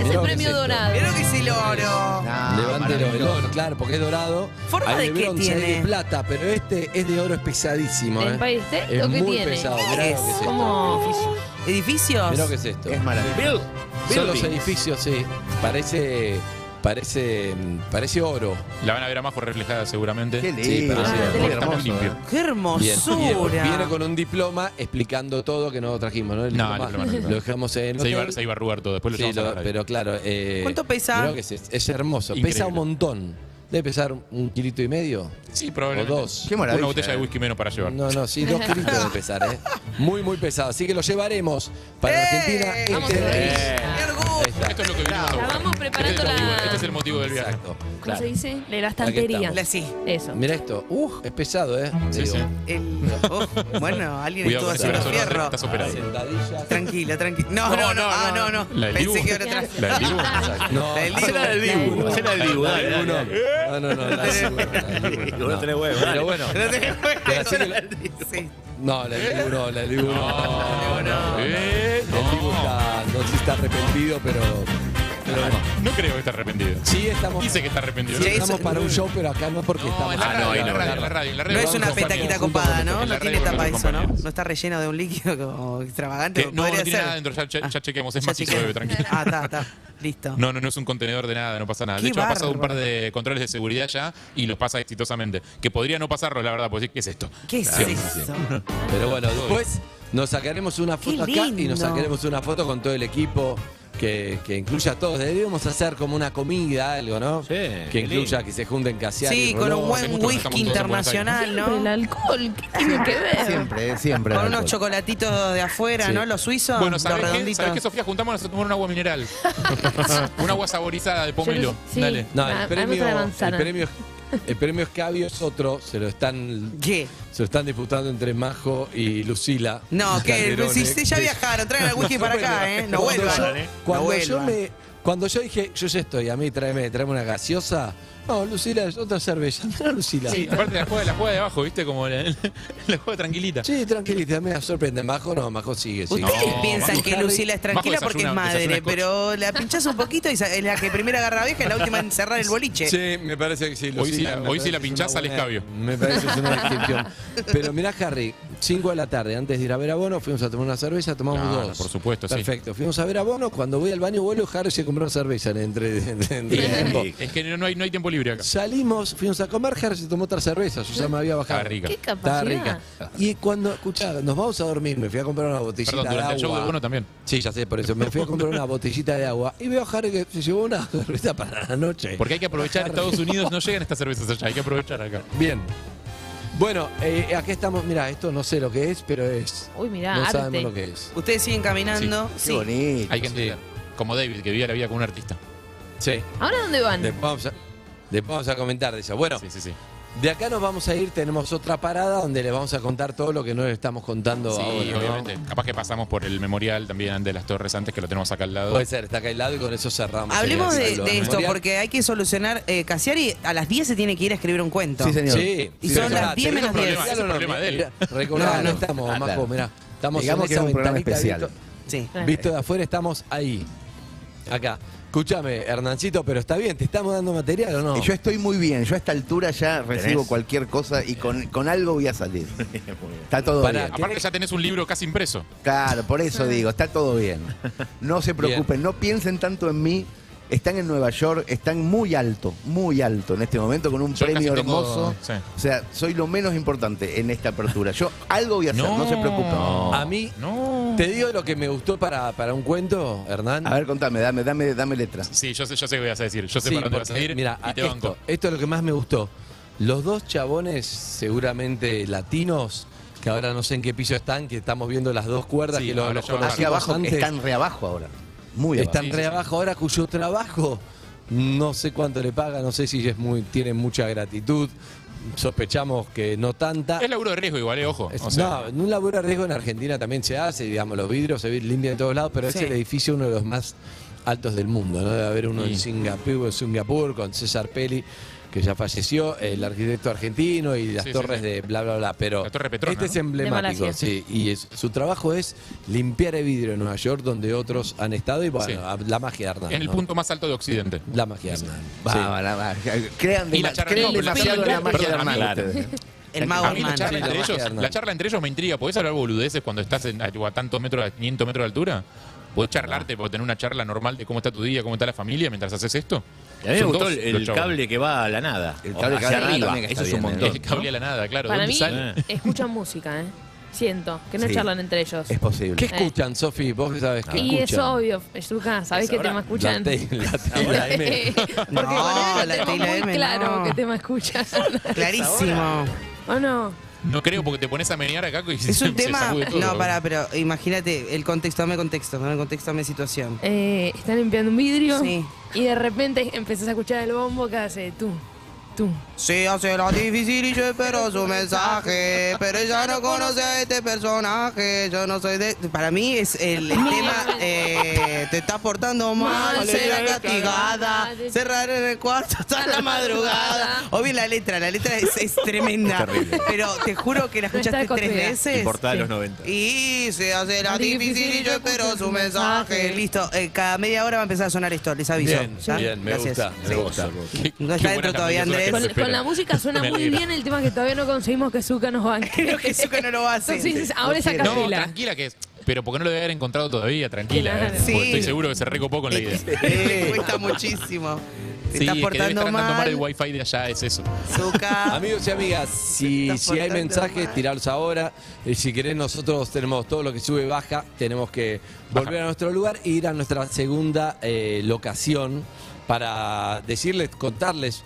[SPEAKER 9] Ese
[SPEAKER 5] lo que
[SPEAKER 9] premio
[SPEAKER 5] es
[SPEAKER 9] dorado.
[SPEAKER 8] Mirá lo que es el oro.
[SPEAKER 5] Levántelo, el oro, claro, porque es dorado.
[SPEAKER 8] ¿Forma
[SPEAKER 5] Hay
[SPEAKER 8] de qué
[SPEAKER 5] bronce, hay
[SPEAKER 8] tiene?
[SPEAKER 5] de plata, pero este es de oro, es pesadísimo.
[SPEAKER 9] ¿El
[SPEAKER 5] ¿eh?
[SPEAKER 9] Empire State
[SPEAKER 5] Es muy
[SPEAKER 9] tiene?
[SPEAKER 5] pesado.
[SPEAKER 8] ¿Qué
[SPEAKER 5] Mirá
[SPEAKER 8] es?
[SPEAKER 5] lo que es esto.
[SPEAKER 9] Como
[SPEAKER 8] ¿Edificios?
[SPEAKER 5] Mirá lo que es esto.
[SPEAKER 10] Es maravilloso.
[SPEAKER 5] Son los edificios, sí. Parece Parece, parece oro.
[SPEAKER 6] La van a ver a Majo reflejada seguramente.
[SPEAKER 10] Qué
[SPEAKER 5] Sí, parece oro.
[SPEAKER 6] Está muy
[SPEAKER 10] hermoso.
[SPEAKER 6] limpio.
[SPEAKER 8] ¡Qué
[SPEAKER 5] Bien.
[SPEAKER 8] hermosura!
[SPEAKER 5] Viene con un diploma explicando todo que no trajimos, ¿no? El
[SPEAKER 6] No, el
[SPEAKER 5] diploma
[SPEAKER 6] diploma no.
[SPEAKER 5] lo dejamos en
[SPEAKER 6] Se iba, se iba a arrugar todo, después lo
[SPEAKER 5] Sí,
[SPEAKER 6] llevamos a
[SPEAKER 5] lo-
[SPEAKER 6] la radio.
[SPEAKER 5] pero claro. eh,
[SPEAKER 8] ¿Cuánto pesa?
[SPEAKER 5] mirá que es, es hermoso.
[SPEAKER 6] Increíble.
[SPEAKER 5] Pesa un montón. Debe pesar un kilito y medio.
[SPEAKER 6] Sí, probablemente.
[SPEAKER 5] O dos.
[SPEAKER 10] Qué maravilla.
[SPEAKER 6] Una botella de whisky menos para llevar.
[SPEAKER 5] No, no, sí, dos kilitos debe pesar, ¿eh? Muy, muy pesado. Así que lo llevaremos para Argentina.
[SPEAKER 8] ¡Eh!
[SPEAKER 5] Este
[SPEAKER 9] Vamos,
[SPEAKER 5] es-
[SPEAKER 9] Luis.
[SPEAKER 8] ¡Qué orgullo!
[SPEAKER 5] Ahí está.
[SPEAKER 6] Esto es lo que venimos a
[SPEAKER 9] vamos preparando
[SPEAKER 6] este es el motivo,
[SPEAKER 9] la-
[SPEAKER 6] Este es el motivo del viaje.
[SPEAKER 5] Exacto.
[SPEAKER 9] ¿Cómo
[SPEAKER 5] claro.
[SPEAKER 9] se dice? De la estantería.
[SPEAKER 8] La sí.
[SPEAKER 9] Eso.
[SPEAKER 5] Mira esto. Uh, es pesado, ¿eh?
[SPEAKER 6] Sí,
[SPEAKER 5] Digo,
[SPEAKER 6] sí.
[SPEAKER 8] El, oh, bueno, alguien
[SPEAKER 6] Cuidado
[SPEAKER 8] estuvo
[SPEAKER 6] con
[SPEAKER 8] haciendo fierro.
[SPEAKER 6] estás operado.
[SPEAKER 5] Sentadillas.
[SPEAKER 8] Tranquilo, tranquilo. No, no, no, ah, no, no.
[SPEAKER 6] La del
[SPEAKER 8] Pensé
[SPEAKER 6] Dibu.
[SPEAKER 8] que era otra.
[SPEAKER 6] La del Dibu.
[SPEAKER 5] No,
[SPEAKER 8] La del Dibu.
[SPEAKER 10] Hacela del Dibu, hacela del Dibu, dale, dale, dale.
[SPEAKER 5] No, no, no. la del Dibu, la del Dibu,
[SPEAKER 10] No tenés huevo, dale.
[SPEAKER 5] Pero bueno.
[SPEAKER 8] No te-
[SPEAKER 5] lo-
[SPEAKER 8] Sí.
[SPEAKER 5] No, la del Dibu no, la del Dibu no.
[SPEAKER 6] No, no. Eh,
[SPEAKER 5] El Dibu está, no sé si está arrepentido, pero. Pero no.
[SPEAKER 6] No creo que esté arrepentido.
[SPEAKER 5] Sí, estamos.
[SPEAKER 6] Dice que está arrepentido.
[SPEAKER 5] Sí, estamos para un show, pero acá no porque
[SPEAKER 6] No,
[SPEAKER 5] estamos.
[SPEAKER 6] en la
[SPEAKER 5] Ah,
[SPEAKER 6] radio, en la
[SPEAKER 5] no,
[SPEAKER 6] radio, en la radio, en la radio.
[SPEAKER 8] No es una petaquita copada, ¿no? No tiene tapa eso, ¿no? No está relleno de un líquido como extravagante.
[SPEAKER 6] No, no tiene nada dentro, ya, ya- ya chequeamos, es macizo, bebé, tranquilo.
[SPEAKER 8] Ah, está, está. Listo.
[SPEAKER 6] No, no, no es un contenedor de nada, no pasa nada.
[SPEAKER 8] Qué
[SPEAKER 6] De hecho, ha pasado un par de controles de seguridad ya y los pasa exitosamente. Que podría no pasarlo, la verdad, pues ¿qué es esto?
[SPEAKER 8] ¿Qué es
[SPEAKER 6] Sí,
[SPEAKER 8] eso?
[SPEAKER 5] Pero bueno, después nos sacaremos una foto acá y nos sacaremos una foto con todo el equipo que, que incluya a todos. Deberíamos hacer como una comida, algo, ¿no?
[SPEAKER 14] Sí,
[SPEAKER 5] que incluya,
[SPEAKER 14] lindo.
[SPEAKER 5] que se junten Casiari.
[SPEAKER 8] Sí, con un buen whisky internacional,
[SPEAKER 9] Siempre el
[SPEAKER 8] ¿no?
[SPEAKER 9] alcohol, ¿qué tiene que ver?
[SPEAKER 10] Siempre, siempre.
[SPEAKER 8] Con unos chocolatitos de afuera,
[SPEAKER 5] Sí.
[SPEAKER 8] ¿no? Los suizos,
[SPEAKER 6] Bueno,
[SPEAKER 8] los
[SPEAKER 6] ¿sabes qué?
[SPEAKER 8] redonditos.
[SPEAKER 6] ¿Sabes qué, Sofía? Juntámonos a tomar un agua mineral. un agua saborizada de pomelo.
[SPEAKER 9] Yo no- sí.
[SPEAKER 6] Dale.
[SPEAKER 5] No, el
[SPEAKER 9] a
[SPEAKER 5] premio, el premio, el premio Escabio es otro, se lo están
[SPEAKER 8] ¿Qué?
[SPEAKER 5] se lo están disputando entre Majo y Lucila.
[SPEAKER 8] No, que si, si ya viajaron, traen el whisky para acá, ¿eh? No
[SPEAKER 5] Cuando
[SPEAKER 8] vuelvan.
[SPEAKER 5] yo- Cuando
[SPEAKER 8] no
[SPEAKER 5] yo
[SPEAKER 8] vuelvan.
[SPEAKER 5] me cuando yo dije, yo ya estoy, a mí tráeme, tráeme una gaseosa. No, Lucila, es otra cerveza. Mira, Lucila.
[SPEAKER 6] Sí, aparte la juega, la juega de abajo, ¿viste? Como la, la juega tranquilita.
[SPEAKER 5] Sí, tranquilita, me sorprende. Majo no, Majo sigue. sigue.
[SPEAKER 8] Ustedes
[SPEAKER 6] No,
[SPEAKER 8] piensan
[SPEAKER 6] Majo
[SPEAKER 8] que Lucila es tranquila
[SPEAKER 6] Majo
[SPEAKER 8] porque es
[SPEAKER 6] desayuna- desayuna
[SPEAKER 8] madre,
[SPEAKER 6] scotch.
[SPEAKER 8] pero la pinchás un poquito y sa- es la que primero agarra vieja y la última en cerrar el boliche.
[SPEAKER 5] Sí, me parece que sí.
[SPEAKER 6] Hoy sí la-
[SPEAKER 5] me
[SPEAKER 6] hoy sí la pinchás
[SPEAKER 5] una
[SPEAKER 6] al
[SPEAKER 5] buena-
[SPEAKER 6] escabio.
[SPEAKER 5] Me parece que es una descripción. Pero mirá, Harry, 5 de la tarde, antes de ir a ver a Bono, fuimos a tomar una cerveza, tomamos
[SPEAKER 6] Claro,
[SPEAKER 5] dos.
[SPEAKER 6] por supuesto, sí.
[SPEAKER 5] Perfecto. Fuimos a ver a Bono, cuando voy al baño vuelvo, Harry se compró una cerveza entre, entre- entre tiempo.
[SPEAKER 6] Es que no hay, no hay tiempo libre acá.
[SPEAKER 5] Salimos, fuimos a comer, Harry se tomó otra cerveza, yo ya me había bajado.
[SPEAKER 6] Estaba rica.
[SPEAKER 9] ¿Qué capacidad?
[SPEAKER 5] rica. Y cuando, escuchá, nos vamos a dormir, me fui a comprar una botellita
[SPEAKER 6] Perdón,
[SPEAKER 5] de
[SPEAKER 6] durante el show de
[SPEAKER 5] agua.
[SPEAKER 6] Bono también.
[SPEAKER 5] Sí, ya sé, por eso. Me fui a comprar una botellita de agua y veo a Harry que se llevó una cerveza para la noche.
[SPEAKER 6] Porque hay que aprovechar.
[SPEAKER 5] Harry.
[SPEAKER 6] Estados Unidos no llegan estas cervezas allá, hay que aprovechar acá.
[SPEAKER 5] Bien. Bueno, eh, aquí estamos. Mira, esto no sé lo que es, pero es.
[SPEAKER 9] Uy, mirá,
[SPEAKER 5] no
[SPEAKER 9] arte.
[SPEAKER 5] sabemos lo que es.
[SPEAKER 8] Ustedes siguen caminando.
[SPEAKER 10] Qué
[SPEAKER 8] Sí.
[SPEAKER 10] bonito.
[SPEAKER 6] Hay que entender. Como David, que vivía la vida como un artista.
[SPEAKER 5] Sí.
[SPEAKER 9] ¿Ahora dónde van?
[SPEAKER 5] Después vamos a, después vamos a comentar de eso. Bueno,
[SPEAKER 6] Sí, sí, sí.
[SPEAKER 5] de acá nos vamos a ir. Tenemos otra parada donde les vamos a contar todo lo que no les estamos contando
[SPEAKER 6] Sí,
[SPEAKER 5] ahora. ¿no?
[SPEAKER 6] obviamente. Capaz que pasamos por el memorial también de las Torres antes, que lo tenemos acá al lado.
[SPEAKER 5] Puede ser, está acá al lado y con eso cerramos.
[SPEAKER 8] Hablemos de, esto
[SPEAKER 5] memorial.
[SPEAKER 8] porque hay que solucionar. Eh, Casiari a las 10 se tiene que ir a escribir un cuento.
[SPEAKER 10] Sí, señor.
[SPEAKER 5] Sí,
[SPEAKER 8] Y
[SPEAKER 5] sí,
[SPEAKER 8] son las 10
[SPEAKER 5] tenés
[SPEAKER 8] menos
[SPEAKER 5] un
[SPEAKER 8] 10.
[SPEAKER 5] problema,
[SPEAKER 6] Es el problema de él.
[SPEAKER 5] Mirá, Recordá,
[SPEAKER 8] No,
[SPEAKER 5] estamos,
[SPEAKER 10] Ah,
[SPEAKER 5] Majo, mirá. Estamos
[SPEAKER 10] Digamos
[SPEAKER 5] en
[SPEAKER 10] que
[SPEAKER 5] esa
[SPEAKER 10] es un programa
[SPEAKER 5] ventanita,
[SPEAKER 10] especial.
[SPEAKER 5] Visto,
[SPEAKER 8] Sí.
[SPEAKER 5] visto de afuera estamos ahí. Acá. Escúchame, Hernancito, pero está bien, ¿te estamos dando material o no?
[SPEAKER 10] Yo estoy muy bien, yo a esta altura ya recibo
[SPEAKER 14] ¿Tenés?
[SPEAKER 10] cualquier cosa y con, con algo voy a salir. Está todo
[SPEAKER 5] Pará,
[SPEAKER 10] bien.
[SPEAKER 6] Aparte ya tenés un libro casi impreso.
[SPEAKER 10] Claro, por eso digo, está todo bien. No se preocupen, no piensen tanto en mí. Están en Nueva York, están muy alto, muy alto en este momento con un
[SPEAKER 6] Yo
[SPEAKER 10] premio
[SPEAKER 6] tengo-
[SPEAKER 10] hermoso.
[SPEAKER 6] sí.
[SPEAKER 10] O sea, soy lo menos importante en esta apertura. Yo algo voy a hacer, no, se preocupen.
[SPEAKER 5] A mí,
[SPEAKER 6] No.
[SPEAKER 5] te digo lo que me gustó para, para un cuento, Hernán.
[SPEAKER 10] A ver, contame, dame, dame, dame letra.
[SPEAKER 6] Sí, yo sé, yo sé qué vas a decir. Yo sé
[SPEAKER 5] Sí,
[SPEAKER 6] para dónde vas a
[SPEAKER 5] porque,
[SPEAKER 6] ir
[SPEAKER 5] Mira,
[SPEAKER 6] y te
[SPEAKER 5] esto,
[SPEAKER 6] banco.
[SPEAKER 5] esto es lo que más me gustó. Los dos chabones, seguramente latinos, que ahora no sé en qué piso están, que estamos viendo las dos cuerdas
[SPEAKER 6] Sí,
[SPEAKER 5] que los,
[SPEAKER 6] ahora
[SPEAKER 5] los conocimos
[SPEAKER 10] Hacia abajo,
[SPEAKER 5] antes.
[SPEAKER 10] están re abajo ahora. Muy abajo.
[SPEAKER 5] Están
[SPEAKER 6] Sí,
[SPEAKER 5] re abajo ahora, cuyo trabajo no sé cuánto le paga, no sé si es muy, tienen mucha gratitud. Sospechamos que no tanta.
[SPEAKER 6] Es laburo de riesgo igual, eh, ojo.
[SPEAKER 5] Es-
[SPEAKER 6] O sea,
[SPEAKER 5] no, un laburo de riesgo en Argentina también se hace, digamos, los vidrios se limpian en todos lados, pero
[SPEAKER 8] Sí.
[SPEAKER 5] es el edificio uno de los más altos del mundo, ¿no? Debe haber uno en. Singapur, en Singapur con César Peli, que ya falleció, el arquitecto argentino y las
[SPEAKER 6] Sí,
[SPEAKER 5] torres
[SPEAKER 6] sí.
[SPEAKER 5] de bla, bla, bla. Pero
[SPEAKER 6] La Torre Petronas,
[SPEAKER 5] este es emblemático,
[SPEAKER 9] De
[SPEAKER 5] sí. Y es- su trabajo es limpiar el vidrio en Nueva York, donde otros han estado, y bueno,
[SPEAKER 6] Sí.
[SPEAKER 5] la magia de Hernán.
[SPEAKER 6] en el
[SPEAKER 5] ¿no?
[SPEAKER 6] punto más alto de Occidente.
[SPEAKER 5] La magia de Hernán.
[SPEAKER 10] Va. Crean,
[SPEAKER 6] la no, pero la
[SPEAKER 10] demasiado la magia de Hernán
[SPEAKER 14] claro.
[SPEAKER 8] El mago
[SPEAKER 6] A mí la charla,
[SPEAKER 5] Sí,
[SPEAKER 6] entre
[SPEAKER 5] la magia
[SPEAKER 6] ellos,
[SPEAKER 5] de
[SPEAKER 6] la charla entre ellos me intriga. ¿Podés hablar boludeces cuando estás en, a, a tantos metros, a 500 metros de altura? ¿Podés charlarte, podés tener una charla normal de cómo está tu día, cómo está la familia mientras haces esto?
[SPEAKER 14] Y a mí me gustó
[SPEAKER 6] dos
[SPEAKER 14] el, cable que va a la nada.
[SPEAKER 10] El cable que
[SPEAKER 14] hacia
[SPEAKER 10] va a la nada
[SPEAKER 14] arriba.
[SPEAKER 10] también que
[SPEAKER 14] Eso es un montón.
[SPEAKER 6] El cable a la nada, claro.
[SPEAKER 9] Para
[SPEAKER 6] ¿Dónde
[SPEAKER 9] mí,
[SPEAKER 6] sale?
[SPEAKER 9] escuchan música, ¿eh? Siento, que no
[SPEAKER 10] Sí.
[SPEAKER 9] charlan entre ellos.
[SPEAKER 10] Es posible.
[SPEAKER 5] ¿Qué
[SPEAKER 9] Eh.
[SPEAKER 5] escuchan, Sofi? ¿Vos qué sabes? ¿Qué
[SPEAKER 9] y es
[SPEAKER 5] escuchan?
[SPEAKER 9] obvio, Zuka, ¿sabés
[SPEAKER 14] Es
[SPEAKER 9] qué tema escuchan?
[SPEAKER 5] La T, la T y la M.
[SPEAKER 9] Porque
[SPEAKER 8] No,
[SPEAKER 9] con
[SPEAKER 8] la
[SPEAKER 9] tenemos
[SPEAKER 8] T y la
[SPEAKER 9] muy
[SPEAKER 8] M,
[SPEAKER 9] claro
[SPEAKER 8] no.
[SPEAKER 9] qué tema escuchan.
[SPEAKER 8] Clarísimo.
[SPEAKER 9] ¿O no?
[SPEAKER 6] No creo porque te pones a menear acá y
[SPEAKER 8] Es
[SPEAKER 6] se,
[SPEAKER 8] un
[SPEAKER 6] se
[SPEAKER 8] tema.
[SPEAKER 6] sacude todo.
[SPEAKER 8] No, pará, pero imagínate el contexto, dame contexto, dame contexto, dame situación.
[SPEAKER 9] Eh, están limpiando un vidrio
[SPEAKER 8] Sí.
[SPEAKER 9] y de repente empezás a escuchar el bombo que hace tú, tú.
[SPEAKER 8] Se hace la difícil y yo espero su mensaje, pero ella no conoce a este personaje. Yo no soy de. Para mí es el, el tema. eh, te estás portando mal,
[SPEAKER 9] Mal,
[SPEAKER 8] será castigada, cerrar en el cuarto hasta la madrugada. O bien la letra, la letra es, es tremenda. Pero te juro que la
[SPEAKER 9] está
[SPEAKER 8] escuchaste tres veces.
[SPEAKER 14] Importada de
[SPEAKER 9] Sí.
[SPEAKER 14] los 90.
[SPEAKER 8] Y se hace la
[SPEAKER 9] Difícil
[SPEAKER 8] y yo espero su mensaje. Listo, eh, cada media hora va a empezar a sonar esto, les aviso.
[SPEAKER 5] Bien,
[SPEAKER 8] ¿Ya?
[SPEAKER 5] bien, me
[SPEAKER 8] Gracias.
[SPEAKER 5] gusta, me
[SPEAKER 8] Sí.
[SPEAKER 5] gusta.
[SPEAKER 6] Qué-
[SPEAKER 8] No
[SPEAKER 6] qué
[SPEAKER 8] está
[SPEAKER 6] buena
[SPEAKER 8] dentro todavía, Andrés.
[SPEAKER 6] Se
[SPEAKER 9] Con, la música suena muy bien el tema que todavía no conseguimos que Zuka nos banque.
[SPEAKER 8] Creo que Zuka no lo va a hacer.
[SPEAKER 9] Entonces, ahora esa
[SPEAKER 8] No,
[SPEAKER 6] tranquila que es. Pero ¿por qué no lo debe haber encontrado todavía? Tranquila.
[SPEAKER 9] Claro.
[SPEAKER 6] eh.
[SPEAKER 8] Sí.
[SPEAKER 6] Porque Estoy seguro que se recopó con la idea.
[SPEAKER 8] Le cuesta muchísimo. Te
[SPEAKER 6] Sí,
[SPEAKER 8] estás
[SPEAKER 6] es que debe
[SPEAKER 8] portando
[SPEAKER 6] estar mal el wifi de allá, es eso.
[SPEAKER 8] Zuka.
[SPEAKER 5] Amigos y amigas, si, si hay
[SPEAKER 8] portando
[SPEAKER 5] mensajes,
[SPEAKER 8] mal.
[SPEAKER 5] tiralos ahora. Eh, si querés, nosotros tenemos todo lo que sube, baja. Tenemos que volver a nuestro lugar e ir a nuestra segunda eh, locación para decirles, contarles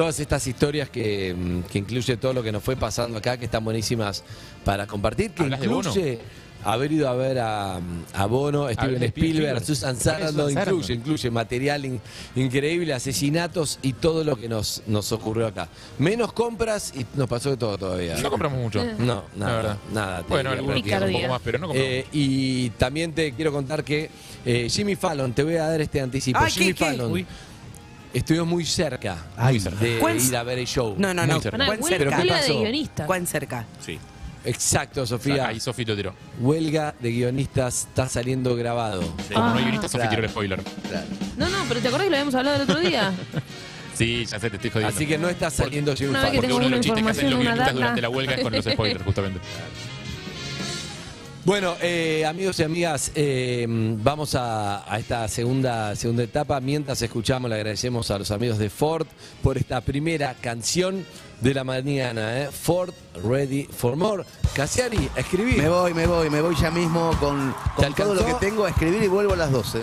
[SPEAKER 5] todas estas historias que, mm, que incluye todo lo que nos fue pasando acá, que están buenísimas para compartir, que incluye haber ido a ver a, a Bono, Steven
[SPEAKER 6] de
[SPEAKER 5] Spielberg,
[SPEAKER 6] Spielberg.
[SPEAKER 5] Susan Sarandon, incluye, incluye material in- increíble, asesinatos y todo lo que nos, nos ocurrió acá. Menos compras y nos pasó de todo todavía.
[SPEAKER 6] No compramos mucho.
[SPEAKER 5] No,
[SPEAKER 6] La
[SPEAKER 5] nada,
[SPEAKER 6] verdad.
[SPEAKER 5] nada.
[SPEAKER 6] Bueno, algunos un poco más, pero no compramos.
[SPEAKER 5] Eh, y también te quiero contar que eh, Jimmy Fallon, te voy a dar este anticipo.
[SPEAKER 8] Ay,
[SPEAKER 5] Jimmy
[SPEAKER 8] ¿qué, qué?
[SPEAKER 5] Fallon
[SPEAKER 6] Uy.
[SPEAKER 5] Estuvo muy cerca,
[SPEAKER 6] Muy
[SPEAKER 5] muy
[SPEAKER 6] cerca.
[SPEAKER 5] de
[SPEAKER 8] ¿Cuán-
[SPEAKER 5] ir a ver el show.
[SPEAKER 8] No, no,
[SPEAKER 6] Muy
[SPEAKER 8] no.
[SPEAKER 6] cerca.
[SPEAKER 9] Pará,
[SPEAKER 8] ¿Cuán
[SPEAKER 9] huelga-
[SPEAKER 5] ¿Pero qué
[SPEAKER 8] cerca?
[SPEAKER 9] huelga de
[SPEAKER 5] pasó?
[SPEAKER 8] ¿Cuán cerca?
[SPEAKER 14] Sí.
[SPEAKER 5] Exacto, Sofía.
[SPEAKER 6] ahí Sofi lo tiró.
[SPEAKER 5] Huelga de guionistas está saliendo grabado.
[SPEAKER 6] Como no hay guionista, Sofi
[SPEAKER 10] Claro.
[SPEAKER 6] tiró el spoiler.
[SPEAKER 10] Claro.
[SPEAKER 9] No, no, pero ¿te acordás que lo habíamos hablado el otro día?
[SPEAKER 6] Sí, ya sé, te estoy jodiendo.
[SPEAKER 5] Así que no está saliendo Jimmy
[SPEAKER 9] Una vez que.
[SPEAKER 6] Porque
[SPEAKER 9] tengo
[SPEAKER 6] uno de
[SPEAKER 9] una
[SPEAKER 6] los chistes que hacen los
[SPEAKER 9] información, una
[SPEAKER 6] guionistas
[SPEAKER 9] data.
[SPEAKER 6] durante la huelga es con los spoilers, justamente.
[SPEAKER 5] Bueno, eh, amigos y amigas, eh, vamos a, a esta segunda, segunda etapa. Mientras escuchamos, le agradecemos a los amigos de Ford por esta primera canción de la mañana. ¿eh? Ford Ready for More. Casiari, escribí.
[SPEAKER 10] Me voy, me voy, me voy ya mismo con,
[SPEAKER 5] ¿Te
[SPEAKER 10] con todo lo que tengo a escribir y vuelvo a las 12.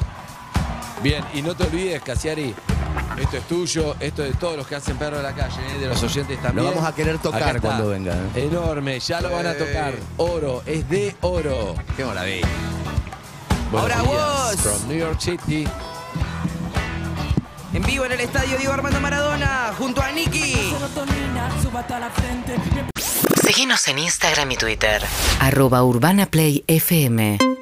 [SPEAKER 5] Bien, y no te olvides, Casiari, esto es tuyo, esto es de todos los que hacen perro de la calle, ¿eh? de los oyentes también.
[SPEAKER 10] Lo vamos a querer tocar cuando venga, ¿eh?
[SPEAKER 5] Enorme, ya lo van a tocar. Oro, es de oro.
[SPEAKER 10] Qué maravilla.
[SPEAKER 5] Buenos
[SPEAKER 8] Ahora
[SPEAKER 5] días,
[SPEAKER 8] vos.
[SPEAKER 5] From New York City.
[SPEAKER 8] En vivo en el estadio Diego Armando Maradona, junto a Nicky.
[SPEAKER 1] Seguinos en Instagram y Twitter.
[SPEAKER 2] Arroba Urbana Play FM